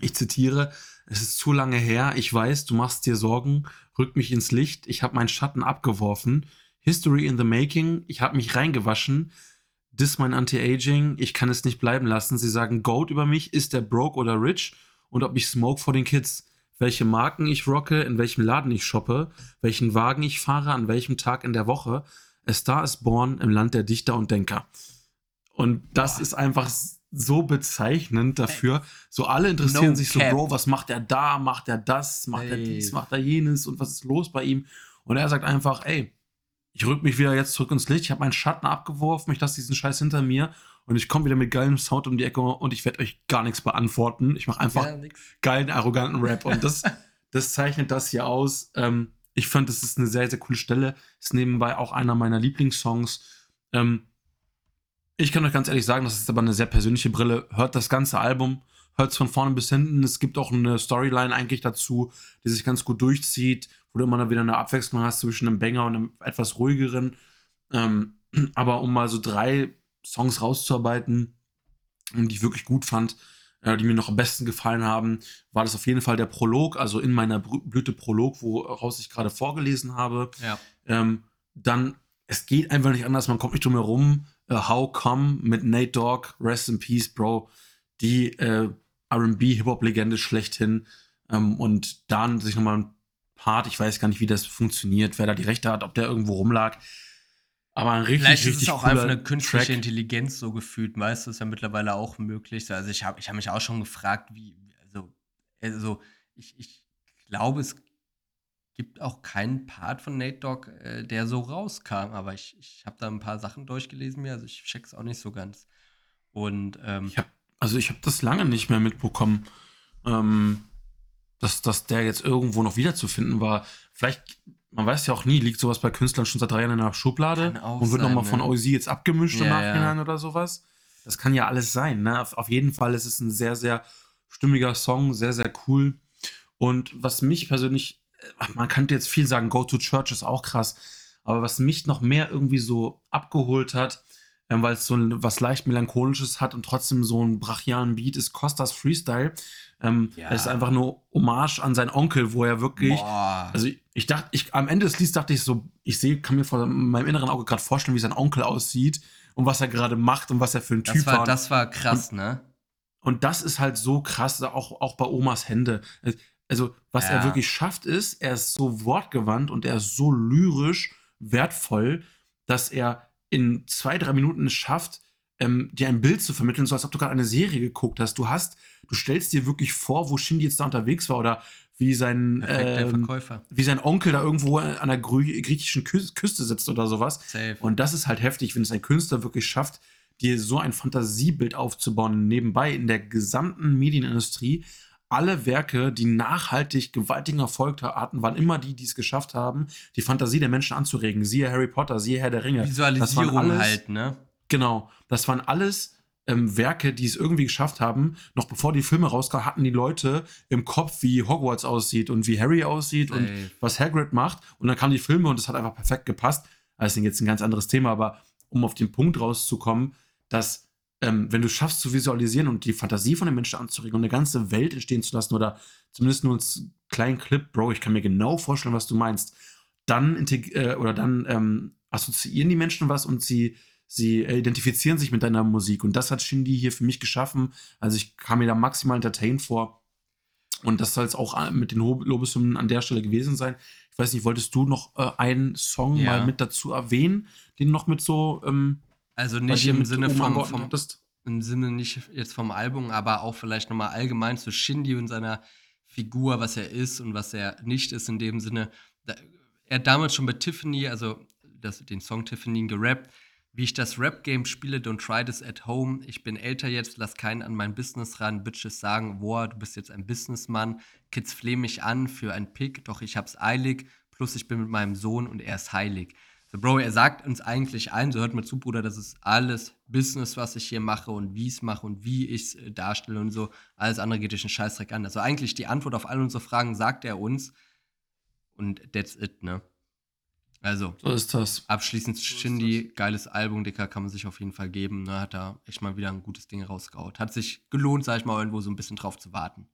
ich zitiere, es ist zu lange her, ich weiß, du machst dir Sorgen, rück mich ins Licht, ich habe meinen Schatten abgeworfen, History in the making, ich habe mich reingewaschen, Dis mein Anti-Aging, ich kann es nicht bleiben lassen. Sie sagen Goat über mich, ist der broke oder rich? Und ob ich smoke vor den Kids. Welche Marken ich rocke, in welchem Laden ich shoppe, welchen Wagen ich fahre, an welchem Tag in der Woche. A Star is born im Land der Dichter und Denker. Und das ist einfach so bezeichnend dafür. So alle interessieren No sich so. Bro, was macht er da? Macht er das? Macht er Ey. dies? Macht er jenes? Und was ist los bei ihm? Und er sagt einfach, ey, ich rück mich wieder jetzt zurück ins Licht. Ich habe meinen Schatten abgeworfen. Ich lasse diesen Scheiß hinter mir. Und ich komme wieder mit geilem Sound um die Ecke und ich werde euch gar nichts beantworten. Ich mache einfach Ja, geilen, arroganten Rap. Und das, das zeichnet das hier aus. Ähm, ich fand, das ist eine sehr, sehr coole Stelle. Ist nebenbei auch einer meiner Lieblingssongs. Ähm, ich kann euch ganz ehrlich sagen, das ist aber eine sehr persönliche Brille. Hört das ganze Album, hört es von vorne bis hinten. Es gibt auch eine Storyline eigentlich dazu, die sich ganz gut durchzieht, du immer wieder eine Abwechslung hast zwischen einem Banger und einem etwas ruhigeren. Ähm, aber um mal so drei Songs rauszuarbeiten, die ich wirklich gut fand, äh, die mir noch am besten gefallen haben, war das auf jeden Fall der Prolog, also in meiner Blüte Prolog, woraus ich gerade vorgelesen habe. Ja. Ähm, dann, es geht einfach nicht anders, man kommt nicht drum herum. Äh, How Come mit Nate Dogg, Rest in Peace, Bro. Die äh, RB-Hip-Hop-Legende schlechthin. Ähm, und dann sich nochmal ein Part, ich weiß gar nicht, wie das funktioniert, wer da die Rechte hat, ob der irgendwo rumlag. Aber ein richtig, Vielleicht ist richtig es auch einfach eine künstliche Track. Intelligenz so gefühlt, weißt du, ist ja mittlerweile auch möglich. Also ich habe ich hab mich auch schon gefragt, wie, also, also ich, ich glaube, es gibt auch keinen Part von Nate Dogg, äh, der so rauskam, aber ich, ich habe da ein paar Sachen durchgelesen mir, also ich check's auch nicht so ganz. Und ähm, Ich hab, also ich habe das lange nicht mehr mitbekommen, ähm, dass, dass der jetzt irgendwo noch wiederzufinden war. Vielleicht, man weiß ja auch nie, liegt sowas bei Künstlern schon seit drei Jahren in der Schublade und wird nochmal von ne? OZ jetzt abgemischt im Ja, Nachhinein ja. oder sowas. Das kann ja alles sein. Ne? Auf, auf jeden Fall ist es ein sehr, sehr stimmiger Song, sehr, sehr cool. Und was mich persönlich, äh, man könnte jetzt viel sagen, Go to Church ist auch krass, aber was mich noch mehr irgendwie so abgeholt hat, ähm, weil es so was leicht melancholisches hat und trotzdem so einen brachialen Beat ist, Costas Freestyle. Ähm, Ja. Es ist einfach nur Hommage an seinen Onkel, wo er wirklich, boah, also ich, ich dachte, ich, am Ende des Lieds dachte ich so, ich sehe, kann mir vor meinem inneren Auge gerade vorstellen, wie sein Onkel aussieht und was er gerade macht und was er für ein Typ das war, war. das war krass, ne? Und das ist halt so krass, auch, auch bei Omas Hände. Also, was Ja. er wirklich schafft, ist, er ist so wortgewandt und er ist so lyrisch wertvoll, dass er in zwei, drei Minuten es schafft, ähm, dir ein Bild zu vermitteln, so als ob du gerade eine Serie geguckt hast. Du hast, du stellst dir wirklich vor, wo Shindy jetzt da unterwegs war oder wie sein, ähm, wie sein Onkel da irgendwo an der griechischen Kü Küste sitzt oder sowas. Safe. Und das ist halt heftig, wenn es ein Künstler wirklich schafft, dir so ein Fantasiebild aufzubauen. Nebenbei in der gesamten Medienindustrie, alle Werke, die nachhaltig gewaltigen Erfolg hatten, waren immer die, die es geschafft haben, die Fantasie der Menschen anzuregen. Siehe Harry Potter, siehe Herr der Ringe. Visualisierung alles- halt, ne? Genau, das waren alles ähm, Werke, die es irgendwie geschafft haben. Noch bevor die Filme rauskamen, hatten die Leute im Kopf, wie Hogwarts aussieht und wie Harry aussieht und Safe. was Hagrid macht. Und dann kamen die Filme und es hat einfach perfekt gepasst. Das ist jetzt ein ganz anderes Thema, aber um auf den Punkt rauszukommen, dass ähm, wenn du schaffst zu visualisieren und die Fantasie von den Menschen anzuregen und eine ganze Welt entstehen zu lassen oder zumindest nur einen kleinen Clip, Bro, ich kann mir genau vorstellen, was du meinst, dann äh, oder dann ähm, assoziieren die Menschen was und sie sie identifizieren sich mit deiner Musik und das hat Shindy hier für mich geschaffen. Also ich kam mir da maximal entertained vor und das soll es auch äh, mit den Lobeshymnen an der Stelle gewesen sein. Ich weiß nicht, wolltest du noch äh, einen Song Ja. mal mit dazu erwähnen, den noch mit so ähm, Also nicht im Sinne vom, vom, im Sinne nicht jetzt vom Album, aber auch vielleicht nochmal allgemein zu Shindy und seiner Figur, was er ist und was er nicht ist, in dem Sinne. Da, er hat damals schon bei Tiffany, also das, den Song Tiffany gerappt, wie ich das Rap-Game spiele, don't try this at home. Ich bin älter jetzt, lass keinen an mein Business ran. Bitches sagen, boah, du bist jetzt ein Businessmann. Kids flehen mich an für ein Pick, doch ich hab's eilig. Plus ich bin mit meinem Sohn und er ist heilig. So, Bro, er sagt uns eigentlich ein, so hört mal zu, Bruder, das ist alles Business, was ich hier mache und wie ich es mache und wie ich es äh, darstelle und so. Alles andere geht dich einen Scheißdreck an. Also eigentlich die Antwort auf all unsere Fragen sagt er uns. Und that's it, ne? Also, So ist das. abschließend Shindy, geiles Album, Dicker, kann man sich auf jeden Fall geben. Ne? Hat da echt mal wieder ein gutes Ding rausgehaut. Hat sich gelohnt, sag ich mal, irgendwo so ein bisschen drauf zu warten.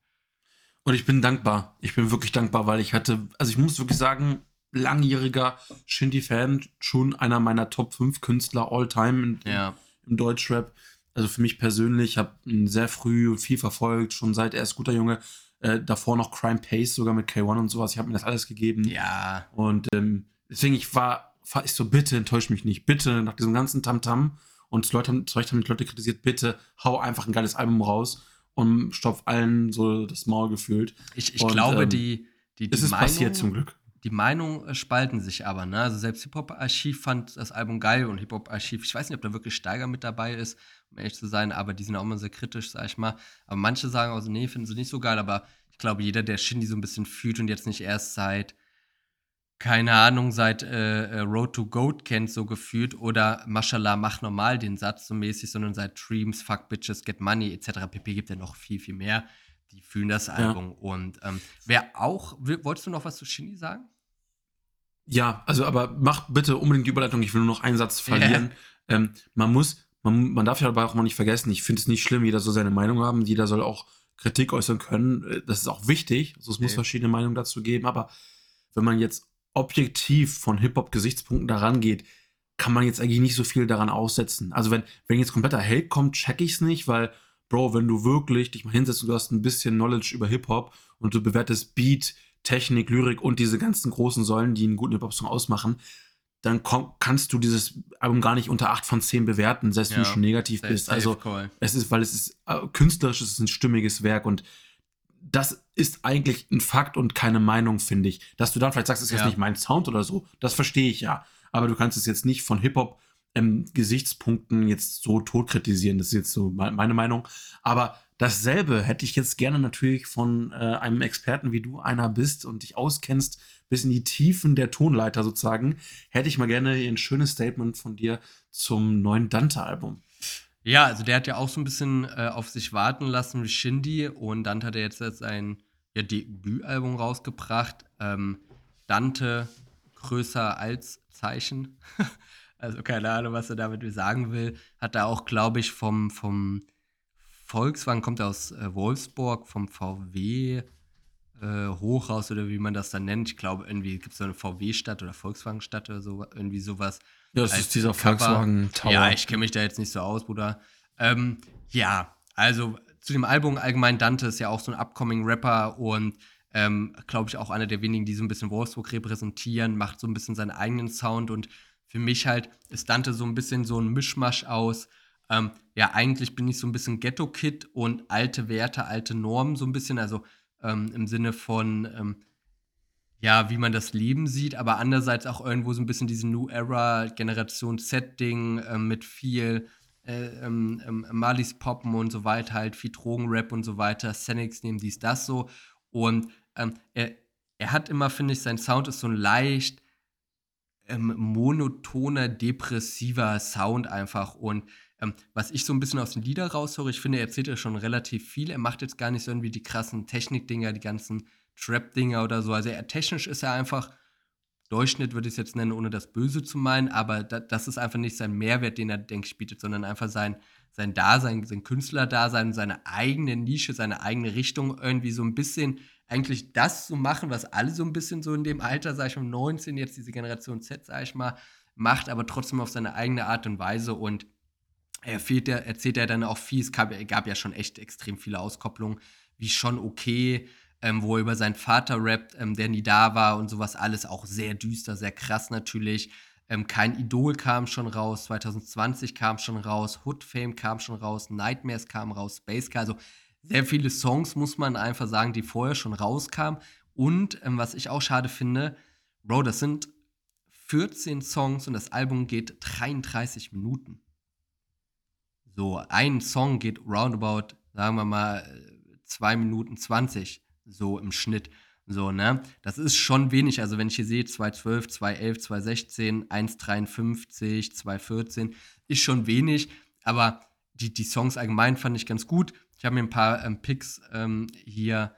Und ich bin dankbar. Ich bin wirklich dankbar, weil ich hatte, also ich muss wirklich sagen, langjähriger Shindy-Fan, schon einer meiner Top 5 Künstler all time in, Ja. im Deutschrap. Also für mich persönlich, ich habe ihn sehr früh viel verfolgt, schon seit er ist guter Junge. Äh, davor noch Crime Pace, sogar mit K1 und sowas. Ich habe mir das alles gegeben. Ja. Und ähm, deswegen, ich war, ich so, bitte enttäusch mich nicht. Bitte, nach diesem ganzen Tamtam Und zu, Leute, haben, zu Recht haben die Leute kritisiert, bitte hau einfach ein geiles Album raus und stopf allen so das Maul gefühlt. Ich, ich und, glaube, ähm, die, die, die es ist Meinung, passiert zum Glück. Die Meinungen äh, spalten sich aber. Ne? Also selbst Hip-Hop-Archiv fand das Album geil und Hip-Hop-Archiv, ich weiß nicht, ob da wirklich Steiger mit dabei ist, um ehrlich zu sein, aber die sind auch immer sehr kritisch, sag ich mal. Aber manche sagen also, nee, finden sie nicht so geil, aber ich glaube, jeder, der Shindy so ein bisschen fühlt und jetzt nicht erst seit keine Ahnung, seit äh, äh, Road to Goat kennt, so gefühlt, oder Mashallah, mach normal den Satz so mäßig, sondern seit Dreams, Fuck Bitches, Get Money etc. pp. gibt ja noch viel, viel mehr. Die fühlen das Album. Ja. Und ähm, wer auch, wolltest du noch was zu Shindy sagen? Ja, also aber mach bitte unbedingt die Überleitung, ich will nur noch einen Satz verlieren. Yeah. Ähm, man muss, man, man darf ja dabei auch mal nicht vergessen, ich finde es nicht schlimm, jeder soll seine Meinung haben, jeder soll auch Kritik äußern können. Äh, das ist auch wichtig. Also es okay. muss verschiedene Meinungen dazu geben, aber wenn man jetzt objektiv von Hip-Hop-Gesichtspunkten daran geht, kann man jetzt eigentlich nicht so viel daran aussetzen. Also wenn, wenn jetzt kompletter Hate kommt, check ich's nicht, weil, Bro, wenn du wirklich dich mal hinsetzt und du hast ein bisschen Knowledge über Hip-Hop und du bewertest Beat, Technik, Lyrik und diese ganzen großen Säulen, die einen guten Hip-Hop-Song ausmachen, dann kannst du dieses Album gar nicht unter 8 von 10 bewerten, selbst ja, wenn du schon negativ bist. Also call. es ist, weil es ist äh, künstlerisch, es ist ein stimmiges Werk und das ist eigentlich ein Fakt und keine Meinung, finde ich. Dass du dann vielleicht sagst, das ist ja. jetzt nicht mein Sound oder so, das verstehe ich ja. Aber du kannst es jetzt nicht von Hip-Hop ähm, Gesichtspunkten jetzt so tot kritisieren. Das ist jetzt so meine Meinung. Aber dasselbe hätte ich jetzt gerne natürlich von äh, einem Experten, wie du einer bist und dich auskennst, bis in die Tiefen der Tonleiter sozusagen, hätte ich mal gerne ein schönes Statement von dir zum neuen Dante-Album. Ja, also der hat ja auch so ein bisschen äh, auf sich warten lassen wie Shindy und dann hat er jetzt sein ja, Debütalbum rausgebracht. Ähm, Dante größer als Zeichen. also keine Ahnung, was er damit sagen will. Hat er auch, glaube ich, vom, vom Volkswagen, kommt er aus äh, Wolfsburg, vom VW äh, Hochhaus oder wie man das dann nennt. Ich glaube, irgendwie gibt es so eine VW-Stadt oder Volkswagen-Stadt oder so, irgendwie sowas. Ja, das ist dieser Volkswagen Tower. Ja, ich kenne mich da jetzt nicht so aus, Bruder. Ähm, ja, also zu dem Album allgemein Dante ist ja auch so ein upcoming Rapper und ähm, glaube ich auch einer der wenigen, die so ein bisschen Wolfsburg repräsentieren, macht so ein bisschen seinen eigenen Sound und für mich halt ist Dante so ein bisschen so ein Mischmasch aus. Ähm, ja, eigentlich bin ich so ein bisschen Ghetto-Kid und alte Werte, alte Normen so ein bisschen, also ähm, im Sinne von ähm, ja, wie man das Leben sieht, aber andererseits auch irgendwo so ein bisschen diese New Era Generation Setting äh, mit viel äh, ähm, ähm, Marlies Poppen und so weiter, halt viel Drogenrap und so weiter, Senex nehmen dies, das so. Und ähm, er, er hat immer, finde ich, sein Sound ist so ein leicht ähm, monotoner, depressiver Sound einfach. Und ähm, was ich so ein bisschen aus den Liedern raushöre, ich finde, er erzählt ja schon relativ viel. Er macht jetzt gar nicht so irgendwie die krassen Technikdinger, die ganzen Trap-Dinger oder so. Also er, technisch ist er einfach Durchschnitt, würde ich es jetzt nennen, ohne das Böse zu meinen, aber da, das ist einfach nicht sein Mehrwert, den er, denke ich, bietet, sondern einfach sein, sein Dasein, sein Künstlerdasein, seine eigene Nische, seine eigene Richtung irgendwie so ein bisschen eigentlich das zu machen, was alle so ein bisschen so in dem Alter, sag ich mal, 19, jetzt diese Generation Z, sag ich mal, macht, aber trotzdem auf seine eigene Art und Weise und er fehlt, erzählt er dann auch viel, es gab, gab ja schon echt extrem viele Auskopplungen, wie schon okay, ähm, wo er über seinen Vater rappt, ähm, der nie da war und sowas alles auch sehr düster, sehr krass natürlich. Ähm, Kein Idol kam schon raus, 2020 kam schon raus, Hood Fame kam schon raus, Nightmares kam raus, Space Car, also sehr viele Songs, muss man einfach sagen, die vorher schon rauskamen. Und ähm, was ich auch schade finde, Bro, das sind 14 Songs und das Album geht 33 Minuten. So, ein Song geht roundabout, sagen wir mal, 2 Minuten 20 so im Schnitt. So, ne? Das ist schon wenig. Also, wenn ich hier sehe, 212, 211, 216, 153, 214, ist schon wenig. Aber die, die Songs allgemein fand ich ganz gut. Ich habe mir ein paar ähm, Picks ähm, hier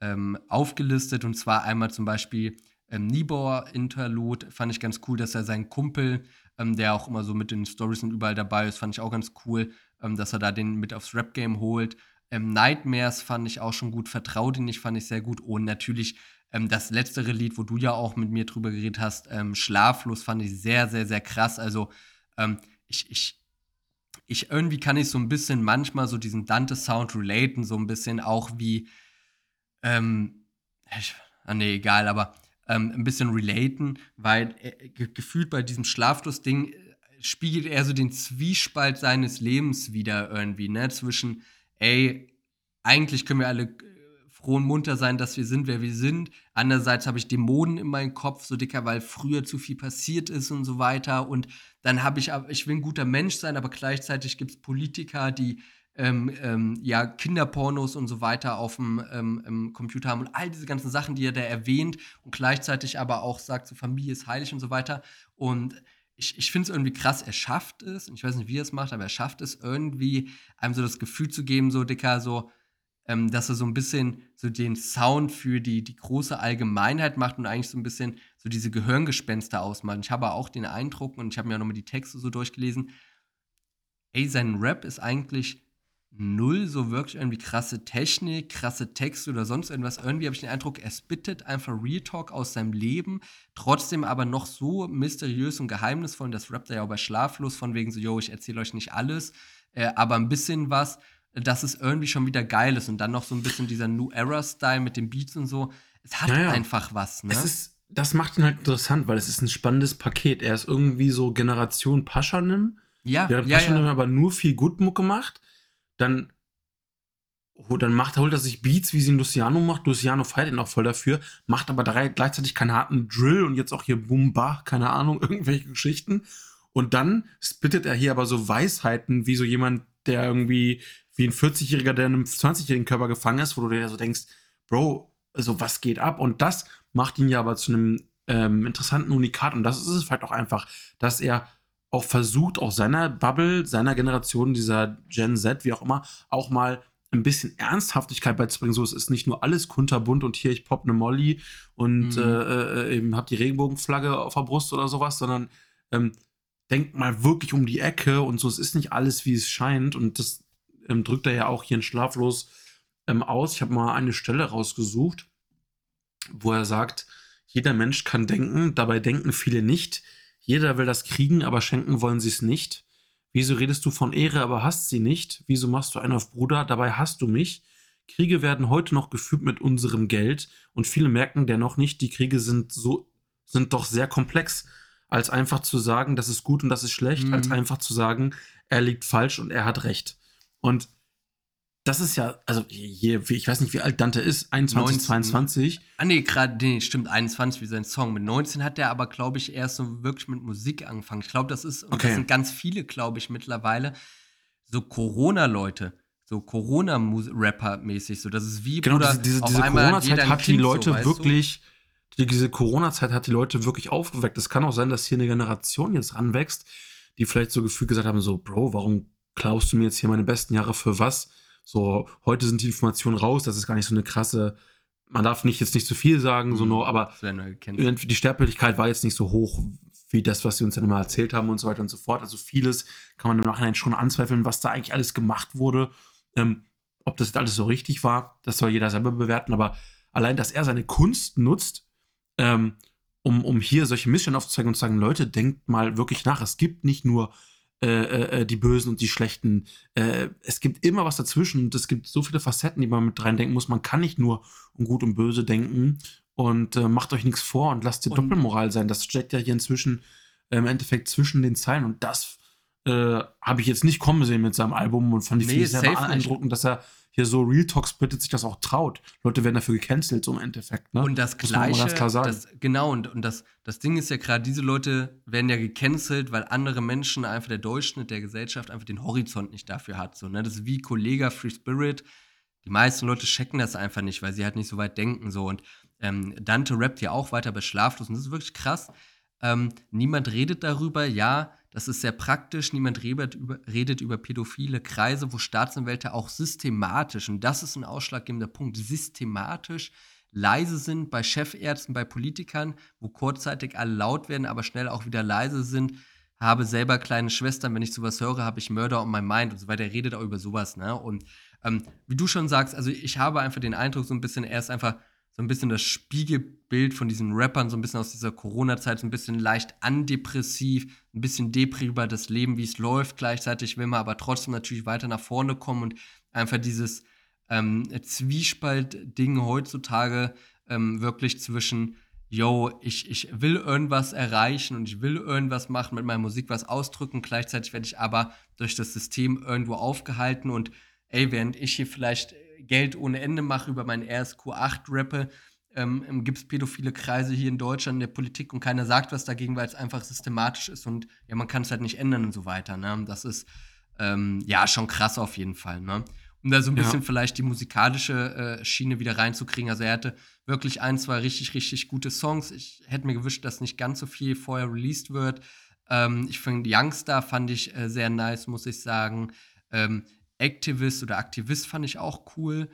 ähm, aufgelistet. Und zwar einmal zum Beispiel ähm, Nibor Interlude. Fand ich ganz cool, dass er seinen Kumpel, ähm, der auch immer so mit den Stories und überall dabei ist, fand ich auch ganz cool, ähm, dass er da den mit aufs Rap-Game holt. Ähm, Nightmares fand ich auch schon gut, Vertrau dir nicht fand ich sehr gut und natürlich ähm, das letztere Lied, wo du ja auch mit mir drüber geredet hast, ähm, Schlaflos fand ich sehr, sehr, sehr krass. Also ähm, ich, ich, ich irgendwie kann ich so ein bisschen manchmal so diesen Dante-Sound relaten, so ein bisschen auch wie, ähm, ich, ah, nee, egal, aber ähm, ein bisschen relaten, weil äh, gefühlt bei diesem Schlaflos-Ding spiegelt er so den Zwiespalt seines Lebens wieder irgendwie, ne? Zwischen, ey, eigentlich können wir alle froh und munter sein, dass wir sind, wer wir sind. Andererseits habe ich Dämonen in meinem Kopf, so dicker, weil früher zu viel passiert ist und so weiter. Und dann habe ich, ich will ein guter Mensch sein, aber gleichzeitig gibt es Politiker, die ähm, ähm, ja, Kinderpornos und so weiter auf dem ähm, Computer haben und all diese ganzen Sachen, die er da erwähnt und gleichzeitig aber auch sagt, so Familie ist heilig und so weiter. Und ich, ich finde es irgendwie krass, er schafft es, und ich weiß nicht, wie er es macht, aber er schafft es irgendwie, einem so das Gefühl zu geben, so dicker, so, ähm, dass er so ein bisschen so den Sound für die, die große Allgemeinheit macht und eigentlich so ein bisschen so diese Gehirngespenster ausmalt. Ich habe auch den Eindruck, und ich habe mir auch nochmal die Texte so durchgelesen, ey, sein Rap ist eigentlich null so wirklich irgendwie krasse Technik, krasse Texte oder sonst irgendwas. Irgendwie habe ich den Eindruck, er spittet einfach Real Talk aus seinem Leben, trotzdem aber noch so mysteriös und geheimnisvoll. Und das rappt er ja auch bei Schlaflos, von wegen so, yo, ich erzähle euch nicht alles, äh, aber ein bisschen was, dass es irgendwie schon wieder geil ist. Und dann noch so ein bisschen dieser New Era-Style mit den Beats und so. Es hat ja, ja. einfach was, ne? Es ist, das macht ihn halt interessant, weil es ist ein spannendes Paket. Er ist irgendwie so Generation Paschanim. Ja, der hat ja, Paschanim ja. aber nur viel Gutmuck gemacht dann, dann macht, holt er sich Beats, wie sie ihn Luciano macht. Luciano feiert ihn auch voll dafür, macht aber drei, gleichzeitig keinen harten Drill und jetzt auch hier Bumba, keine Ahnung, irgendwelche Geschichten. Und dann spittet er hier aber so Weisheiten, wie so jemand, der irgendwie, wie ein 40-Jähriger, der in einem 20-jährigen Körper gefangen ist, wo du dir so denkst, Bro, also was geht ab? Und das macht ihn ja aber zu einem ähm, interessanten Unikat. Und das ist es halt auch einfach, dass er auch versucht, auch seiner Bubble, seiner Generation, dieser Gen Z, wie auch immer, auch mal ein bisschen Ernsthaftigkeit beizubringen. So, es ist nicht nur alles kunterbunt und hier ich pop eine Molly und mhm. äh, äh, eben hab die Regenbogenflagge auf der Brust oder sowas, sondern ähm, denkt mal wirklich um die Ecke und so, es ist nicht alles, wie es scheint. Und das ähm, drückt er ja auch hier in Schlaflos ähm, aus. Ich habe mal eine Stelle rausgesucht, wo er sagt, jeder Mensch kann denken, dabei denken viele nicht. Jeder will das kriegen, aber schenken wollen sie es nicht. Wieso redest du von Ehre, aber hast sie nicht? Wieso machst du einen auf Bruder, dabei hast du mich? Kriege werden heute noch geführt mit unserem Geld und viele merken dennoch nicht, die Kriege sind so, sind doch sehr komplex, als einfach zu sagen, das ist gut und das ist schlecht, mhm. als einfach zu sagen, er liegt falsch und er hat recht. Und das ist ja, also hier, ich weiß nicht, wie alt Dante ist, 21, 19, 22. Ah, nee, gerade, nee, stimmt, 21 wie sein Song. Mit 19 hat er aber, glaube ich, erst so wirklich mit Musik angefangen. Ich glaube, das ist, und okay. das sind ganz viele, glaube ich, mittlerweile, so Corona-Leute, so Corona-Rapper-mäßig. So, das ist wie, genau, Bruder, diese, diese, diese Corona-Zeit hat die Leute so, wirklich, du? diese Corona-Zeit hat die Leute wirklich aufgeweckt. Es kann auch sein, dass hier eine Generation jetzt ranwächst, die vielleicht so gefühlt gesagt haben, so, Bro, warum klaust du mir jetzt hier meine besten Jahre für was? So, heute sind die Informationen raus, das ist gar nicht so eine krasse, man darf nicht jetzt nicht zu viel sagen, mhm. so nur, aber die Sterblichkeit war jetzt nicht so hoch wie das, was sie uns dann immer erzählt haben und so weiter und so fort. Also vieles kann man im Nachhinein schon anzweifeln, was da eigentlich alles gemacht wurde. Ähm, ob das alles so richtig war, das soll jeder selber bewerten, aber allein, dass er seine Kunst nutzt, ähm, um, um hier solche Missstände aufzuzeigen und zu sagen, Leute, denkt mal wirklich nach. Es gibt nicht nur äh, äh, äh, die Bösen und die Schlechten. Äh, es gibt immer was dazwischen und es gibt so viele Facetten, die man mit reindenken muss. Man kann nicht nur um Gut und Böse denken und äh, macht euch nichts vor und lasst die Doppelmoral sein. Das steckt ja hier inzwischen äh, im Endeffekt zwischen den Zeilen und das habe ich jetzt nicht kommen sehen mit seinem Album und fand ich nee, sehr beeindruckend, dass er hier so Real Talks bittet sich das auch traut. Leute werden dafür gecancelt, so im Endeffekt. Ne? Und das Muss Gleiche. Das, genau, und, und das, das Ding ist ja gerade, diese Leute werden ja gecancelt, weil andere Menschen, einfach der Durchschnitt der Gesellschaft, einfach den Horizont nicht dafür hat. So, ne? Das ist wie Kollega Free Spirit. Die meisten Leute checken das einfach nicht, weil sie halt nicht so weit denken. So. Und ähm, Dante rappt ja auch weiter bei Schlaflos. Und das ist wirklich krass. Ähm, niemand redet darüber, ja, das ist sehr praktisch. Niemand redet über, redet über pädophile Kreise, wo Staatsanwälte auch systematisch, und das ist ein ausschlaggebender Punkt, systematisch leise sind bei Chefärzten, bei Politikern, wo kurzzeitig alle laut werden, aber schnell auch wieder leise sind. Habe selber kleine Schwestern, wenn ich sowas höre, habe ich Mörder on my mind und so weiter. Er redet auch über sowas, ne? Und ähm, wie du schon sagst, also ich habe einfach den Eindruck, so ein bisschen, er ist einfach so ein bisschen das Spiegelbild von diesen Rappern, so ein bisschen aus dieser Corona-Zeit, so ein bisschen leicht andepressiv, ein bisschen Depri über das Leben, wie es läuft. Gleichzeitig will man aber trotzdem natürlich weiter nach vorne kommen und einfach dieses ähm, Zwiespalt-Ding heutzutage ähm, wirklich zwischen yo, ich, ich will irgendwas erreichen und ich will irgendwas machen, mit meiner Musik was ausdrücken. Gleichzeitig werde ich aber durch das System irgendwo aufgehalten und ey, während ich hier vielleicht Geld ohne Ende mache über meinen RSQ8 rappe, ähm, ähm gibt es pädophile Kreise hier in Deutschland in der Politik und keiner sagt was dagegen, weil es einfach systematisch ist und ja, man kann es halt nicht ändern und so weiter. Ne? Das ist ähm, ja schon krass auf jeden Fall. Ne? Um da so ein ja. bisschen vielleicht die musikalische äh, Schiene wieder reinzukriegen. Also er hatte wirklich ein, zwei richtig, richtig gute Songs. Ich hätte mir gewünscht, dass nicht ganz so viel vorher released wird. Ähm, ich finde Youngster fand ich äh, sehr nice, muss ich sagen. Ähm, Activist oder Aktivist fand ich auch cool.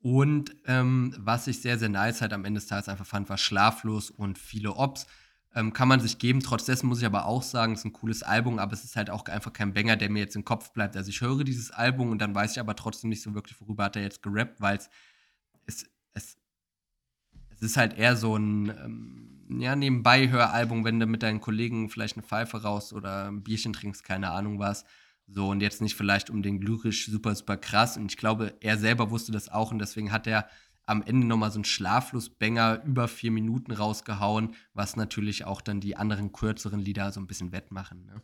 Und ähm, was ich sehr, sehr nice halt am Ende des Tages einfach fand, war Schlaflos und viele Ops. Ähm, kann man sich geben. Trotz muss ich aber auch sagen, es ist ein cooles Album, aber es ist halt auch einfach kein Banger, der mir jetzt im Kopf bleibt. Also ich höre dieses Album und dann weiß ich aber trotzdem nicht so wirklich, worüber hat er jetzt gerappt, weil es, es, es, ist halt eher so ein ähm, ja, Nebenbei-Höralbum, wenn du mit deinen Kollegen vielleicht eine Pfeife raus oder ein Bierchen trinkst, keine Ahnung was. So, und jetzt nicht vielleicht um den lyrisch super, super krass. Und ich glaube, er selber wusste das auch und deswegen hat er am Ende nochmal so einen Schlaflos-Banger über vier Minuten rausgehauen, was natürlich auch dann die anderen kürzeren Lieder so ein bisschen wettmachen. Ne?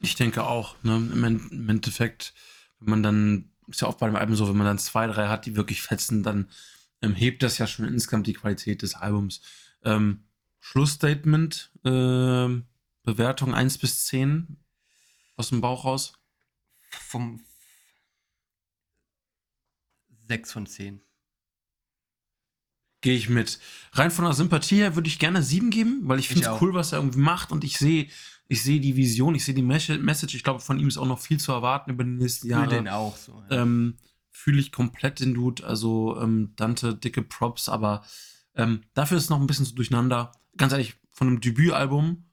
Ich denke auch. Ne? Im, Endeffekt, wenn man dann, ist ja oft bei dem Album so, wenn man dann zwei, drei hat, die wirklich fetzen, dann ähm, hebt das ja schon insgesamt die Qualität des Albums. Ähm, Schlussstatement, äh, Bewertung 1 bis 10 aus dem Bauch raus? Vom 6 von 10. Gehe ich mit. Rein von der Sympathie her würde ich gerne 7 geben, weil ich finde es cool, was er irgendwie macht und ich sehe ich sehe die Vision, ich sehe die Message. Ich glaube, von ihm ist auch noch viel zu erwarten über die nächsten Jahre. Fühle den auch so. Ja. Ähm, Fühle ich komplett den Dude. Also ähm, Dante, dicke Props, aber ähm, dafür ist es noch ein bisschen so durcheinander. Ganz ehrlich, von einem Debütalbum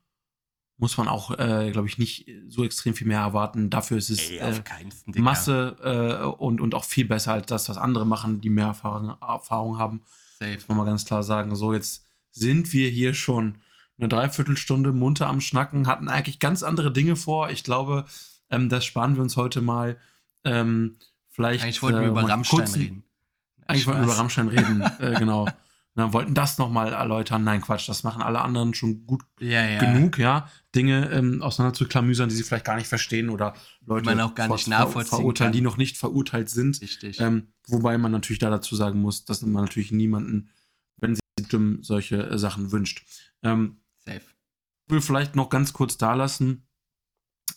muss man auch, äh, glaube ich, nicht so extrem viel mehr erwarten. Dafür ist es Ey, äh, Masse äh, und, und auch viel besser als das, was andere machen, die mehr Erfahrung, Erfahrung haben. Safe. Muss man mal ganz klar sagen. So, jetzt sind wir hier schon eine Dreiviertelstunde munter am Schnacken, hatten eigentlich ganz andere Dinge vor. Ich glaube, ähm, das sparen wir uns heute mal. Ähm, vielleicht. Eigentlich wollten wir äh, über Rammstein kurzen, reden. Eigentlich wollten wir über Rammstein reden, äh, genau. Na, wollten das nochmal erläutern. Nein, Quatsch, das machen alle anderen schon gut ja, ja. genug, ja. Dinge ähm, auseinander zu klamüsern, die sie vielleicht gar nicht verstehen oder Leute man auch gar nicht nachvollziehen verurteilen, kann. die noch nicht verurteilt sind. Richtig. Ähm, wobei man natürlich da dazu sagen muss, dass man natürlich niemanden, wenn sie stimmen, solche äh, Sachen wünscht. Ähm, Safe. Ich will vielleicht noch ganz kurz da lassen.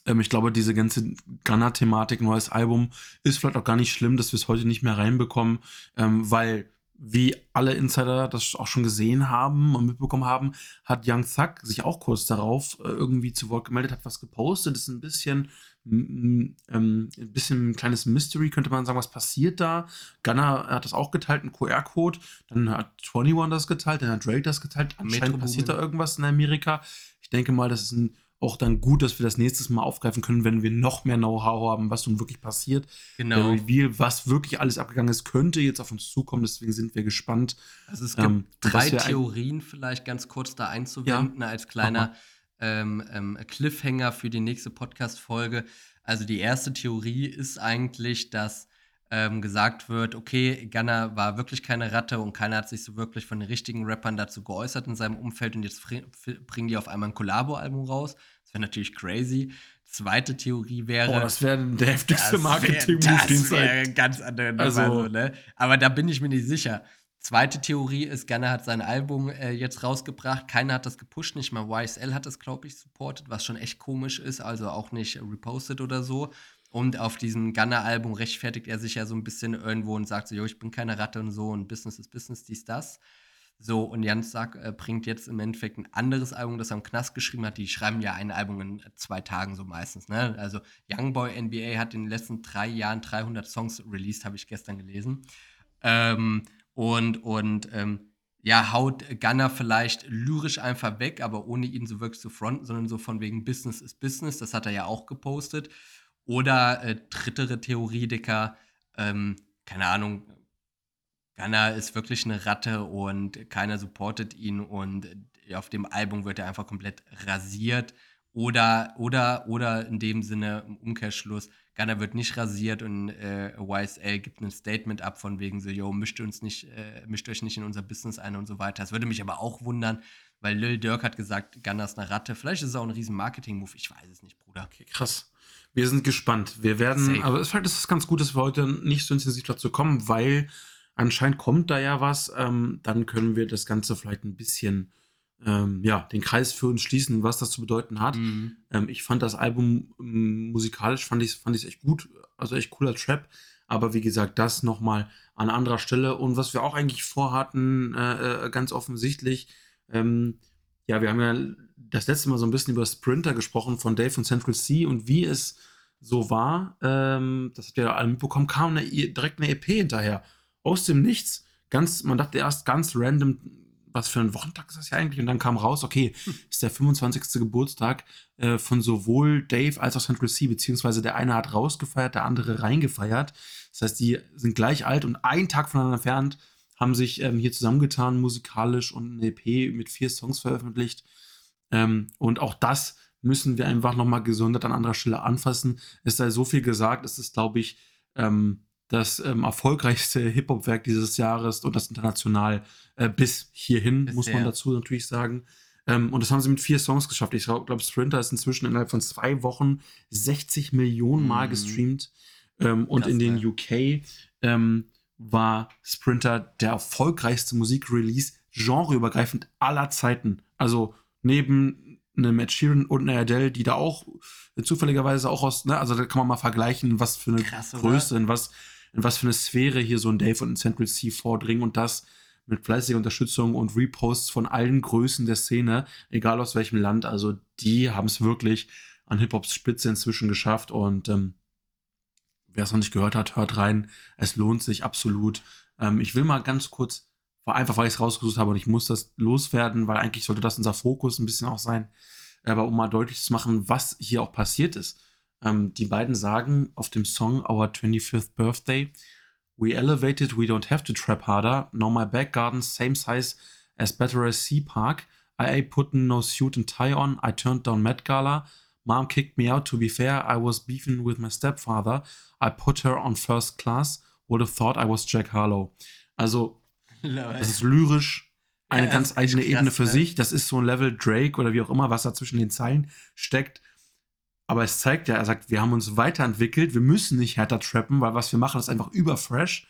Ähm, ich glaube, diese ganze Ghana-Thematik, neues Album, ist vielleicht auch gar nicht schlimm, dass wir es heute nicht mehr reinbekommen, ähm, weil wie alle Insider das auch schon gesehen haben und mitbekommen haben, hat Young Thug sich auch kurz darauf äh, irgendwie zu Wort gemeldet, hat was gepostet. Das ist ein bisschen, ähm, ein bisschen ein kleines Mystery, könnte man sagen, was passiert da. Gunner hat das auch geteilt, einen QR-Code. Dann hat 21 das geteilt, dann hat Drake das geteilt. Anscheinend passiert da irgendwas in Amerika. Ich denke mal, das ist ein auch dann gut, dass wir das nächstes Mal aufgreifen können, wenn wir noch mehr Know-how haben, was nun wirklich passiert. Genau. Der Reveal, was wirklich alles abgegangen ist, könnte jetzt auf uns zukommen, deswegen sind wir gespannt. Also es gibt ähm, drei Theorien vielleicht ganz kurz da einzuwenden ja, als kleiner ähm, ähm, Cliffhanger für die nächste Podcast-Folge. Also die erste Theorie ist eigentlich, dass ähm, gesagt wird, okay, Gunner war wirklich keine Ratte und keiner hat sich so wirklich von den richtigen Rappern dazu geäußert in seinem Umfeld und jetzt bringen die auf einmal ein Collabo-Album raus. Wäre natürlich crazy. Zweite Theorie wäre. Oh, das wäre der heftigste Marketing-Move, den es wäre ganz andere also, so, ne? Aber da bin ich mir nicht sicher. Zweite Theorie ist, Gunner hat sein Album äh, jetzt rausgebracht. Keiner hat das gepusht, nicht mal YSL hat das, glaube ich, supportet, was schon echt komisch ist, also auch nicht repostet oder so. Und auf diesem Gunner-Album rechtfertigt er sich ja so ein bisschen irgendwo und sagt so, jo, ich bin keine Ratte und so und Business ist Business, dies, das. So, und Jans Sack äh, bringt jetzt im Endeffekt ein anderes Album, das er am Knast geschrieben hat. Die schreiben ja ein Album in zwei Tagen so meistens. Ne? Also Youngboy NBA hat in den letzten drei Jahren 300 Songs released, habe ich gestern gelesen. Ähm, und und ähm, ja, haut Gunner vielleicht lyrisch einfach weg, aber ohne ihn so wirklich zu fronten, sondern so von wegen Business ist Business. Das hat er ja auch gepostet. Oder äh, drittere Dicker, ähm, keine Ahnung, Gunner ist wirklich eine Ratte und keiner supportet ihn und äh, auf dem Album wird er einfach komplett rasiert. Oder, oder, oder in dem Sinne, im Umkehrschluss, Gunner wird nicht rasiert und äh, YSL gibt ein Statement ab von wegen so, yo, mischt uns nicht, äh, mischt euch nicht in unser Business ein und so weiter. Das würde mich aber auch wundern, weil Lil Dirk hat gesagt, Gunner ist eine Ratte. Vielleicht ist es auch ein riesen Marketing-Move, ich weiß es nicht, Bruder. Okay, krass. Wir sind gespannt. Wir werden, Safe. aber es ist ganz gut, dass wir heute nicht so intensiv dazu kommen, weil anscheinend kommt da ja was. Ähm, dann können wir das Ganze vielleicht ein bisschen ähm, ja, den Kreis für uns schließen, was das zu bedeuten hat. Mhm. Ähm, ich fand das Album ähm, musikalisch, fand ich es fand echt gut, also echt cooler Trap. Aber wie gesagt, das nochmal an anderer Stelle. Und was wir auch eigentlich vorhatten, äh, äh, ganz offensichtlich, ähm, ja, wir haben ja das letzte Mal so ein bisschen über Sprinter gesprochen von Dave von Central C und wie es so war, ähm, das habt ihr ja alle mitbekommen, kam eine, direkt eine EP hinterher. Aus dem Nichts. Ganz, man dachte erst ganz random, was für ein Wochentag ist das ja eigentlich? Und dann kam raus, okay, hm. ist der 25. Geburtstag äh, von sowohl Dave als auch Central C, beziehungsweise der eine hat rausgefeiert, der andere reingefeiert. Das heißt, die sind gleich alt und einen Tag voneinander entfernt, haben sich ähm, hier zusammengetan, musikalisch und eine EP mit vier Songs veröffentlicht. Ähm, und auch das müssen wir einfach nochmal gesondert an anderer Stelle anfassen. Es sei so viel gesagt, es ist, glaube ich, ähm, das ähm, erfolgreichste Hip-Hop-Werk dieses Jahres und das international äh, bis hierhin, bis muss man dazu natürlich sagen. Ähm, und das haben sie mit vier Songs geschafft. Ich glaube, Sprinter ist inzwischen innerhalb von zwei Wochen 60 Millionen Mal mhm. gestreamt. Ähm, und Krass, in den. UK ähm, war Sprinter der erfolgreichste Musikrelease genreübergreifend aller Zeiten. Also neben einem Ed Sheeran und einer Adele, die da auch zufälligerweise auch aus, ne, also da kann man mal vergleichen, was für eine Krass, Größe, in was, in was für eine Sphäre hier so ein Dave und ein Central C vordringen und das mit fleißiger Unterstützung und Reposts von allen Größen der Szene, egal aus welchem Land. Also die haben es wirklich an Hip-Hops Spitze inzwischen geschafft und ähm, wer es noch nicht gehört hat, hört rein. Es lohnt sich absolut. Ähm, ich will mal ganz kurz, einfach weil ich es rausgesucht habe und ich muss das loswerden, weil eigentlich sollte das unser Fokus ein bisschen auch sein. Aber um mal deutlich zu machen, was hier auch passiert ist. Ähm, die beiden sagen auf dem Song Our 25th Birthday, We elevated, we don't have to trap harder. Now my back garden's same size as Better as Sea Park. I ain't putting no suit and tie on. I turned down Met Gala. Mom kicked me out. To be fair, I was beefing with my stepfather. I put her on first class. Would have thought I was Jack Harlow. Also, das ist lyrisch eine ja, ganz eigene krass, Ebene für ne? sich. Das ist so ein Level Drake oder wie auch immer, was da zwischen den Zeilen steckt. Aber es zeigt ja, er sagt, wir haben uns weiterentwickelt, wir müssen nicht härter trappen, weil was wir machen, ist einfach überfresh.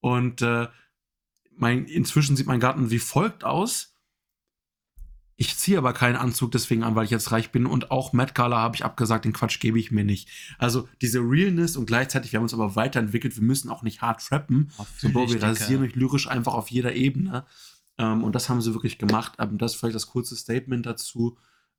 Und äh, mein, inzwischen sieht mein Garten wie folgt aus. Ich ziehe aber keinen Anzug deswegen an, weil ich jetzt reich bin. Und auch Matt Gala habe ich abgesagt, den Quatsch gebe ich mir nicht. Also diese Realness und gleichzeitig, wir haben uns aber weiterentwickelt, wir müssen auch nicht hart trappen. So, wir rasieren mich lyrisch einfach auf jeder Ebene. Ähm, und das haben sie wirklich gemacht. Ähm, das ist vielleicht das kurze Statement dazu.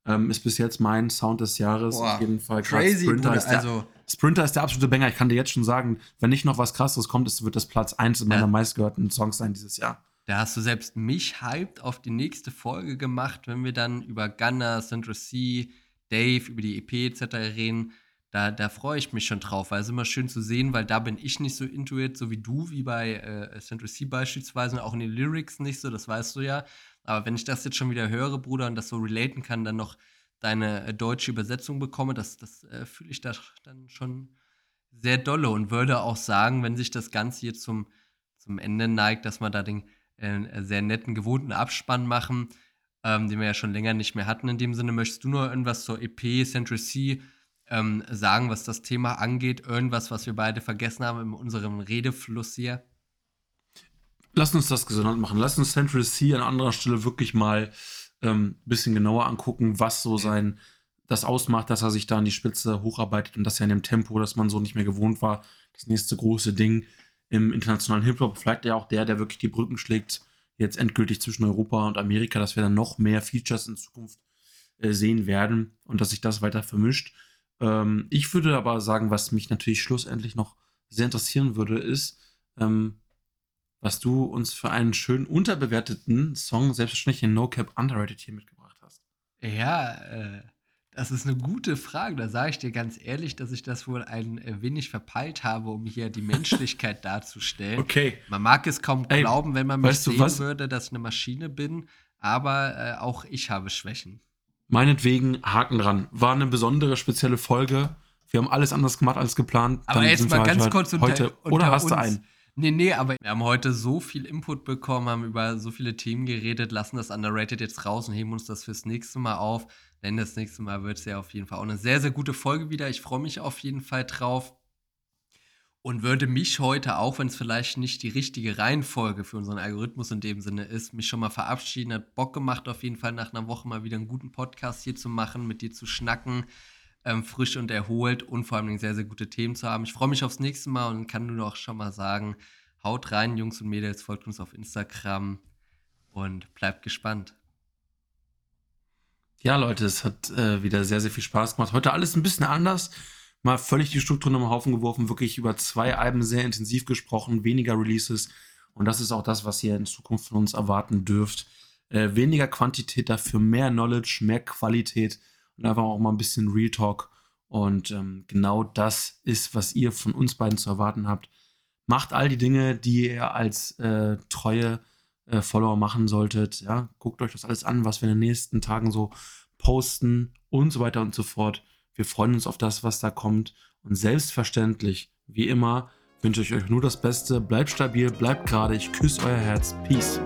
Ähm, ist bis jetzt mein Sound des Jahres. Boah, auf jeden Fall. Crazy, Sprinter, ist der, also Sprinter ist der absolute Banger. Ich kann dir jetzt schon sagen, wenn nicht noch was krasseres kommt, wird das Platz 1 in meiner ja. meistgehörten Songs sein dieses Jahr. Da hast du selbst mich hyped auf die nächste Folge gemacht, wenn wir dann über Gunner, Central C, Dave, über die EP etc. reden. Da, da freue ich mich schon drauf, weil es immer schön zu sehen, weil da bin ich nicht so intuit, so wie du, wie bei äh, Central C beispielsweise, auch in den Lyrics nicht so, das weißt du ja. Aber wenn ich das jetzt schon wieder höre, Bruder, und das so relaten kann, dann noch deine äh, deutsche Übersetzung bekomme, das, das äh, fühle ich da dann schon sehr dolle und würde auch sagen, wenn sich das Ganze jetzt zum, zum Ende neigt, dass wir da den äh, sehr netten, gewohnten Abspann machen, ähm, den wir ja schon länger nicht mehr hatten. In dem Sinne, möchtest du nur irgendwas zur EP Central C ähm, sagen, was das Thema angeht? Irgendwas, was wir beide vergessen haben in unserem Redefluss hier? Lass uns das gesondert machen. Lass uns Central C an anderer Stelle wirklich mal ein ähm, bisschen genauer angucken, was so sein das ausmacht, dass er sich da an die Spitze hocharbeitet und das ja in dem Tempo, das man so nicht mehr gewohnt war, das nächste große Ding im internationalen Hip-Hop. Vielleicht ja auch der, der wirklich die Brücken schlägt, jetzt endgültig zwischen Europa und Amerika, dass wir dann noch mehr Features in Zukunft äh, sehen werden und dass sich das weiter vermischt. Ähm, ich würde aber sagen, was mich natürlich schlussendlich noch sehr interessieren würde, ist, ähm, was du uns für einen schönen unterbewerteten Song, selbstverständlich in No Cap Underrated hier mitgebracht hast. Ja, äh, das ist eine gute Frage. Da sage ich dir ganz ehrlich, dass ich das wohl ein äh, wenig verpeilt habe, um hier die Menschlichkeit darzustellen. Okay. Man mag es kaum Ey, glauben, wenn man mich sehen würde, dass ich eine Maschine bin, aber äh, auch ich habe Schwächen. Meinetwegen Haken dran. War eine besondere, spezielle Folge. Wir haben alles anders gemacht als geplant. Aber Dann jetzt mal wir ganz halt kurz unter, heute. unter Oder hast uns. du einen? Nee, nee, aber wir haben heute so viel Input bekommen, haben über so viele Themen geredet, lassen das Underrated jetzt raus und heben uns das fürs nächste Mal auf. Denn das nächste Mal wird es ja auf jeden Fall auch eine sehr, sehr gute Folge wieder. Ich freue mich auf jeden Fall drauf. Und würde mich heute, auch wenn es vielleicht nicht die richtige Reihenfolge für unseren Algorithmus in dem Sinne ist, mich schon mal verabschieden. Hat Bock gemacht, auf jeden Fall nach einer Woche mal wieder einen guten Podcast hier zu machen, mit dir zu schnacken, ähm, frisch und erholt und vor allem sehr, sehr gute Themen zu haben. Ich freue mich aufs nächste Mal und kann nur noch schon mal sagen, haut rein, Jungs und Mädels, folgt uns auf Instagram und bleibt gespannt. Ja, Leute, es hat äh, wieder sehr, sehr viel Spaß gemacht. Heute alles ein bisschen anders. Mal völlig die Strukturen am Haufen geworfen, wirklich über zwei Alben sehr intensiv gesprochen, weniger Releases. Und das ist auch das, was ihr in Zukunft von uns erwarten dürft. Äh, weniger Quantität, dafür mehr Knowledge, mehr Qualität und einfach auch mal ein bisschen Real Talk. Und ähm, genau das ist, was ihr von uns beiden zu erwarten habt. Macht all die Dinge, die ihr als äh, treue äh, Follower machen solltet. Ja, guckt euch das alles an, was wir in den nächsten Tagen so posten und so weiter und so fort. Wir freuen uns auf das, was da kommt. Und selbstverständlich, wie immer, wünsche ich euch nur das Beste. Bleibt stabil, bleibt gerade. Ich küsse euer Herz. Peace.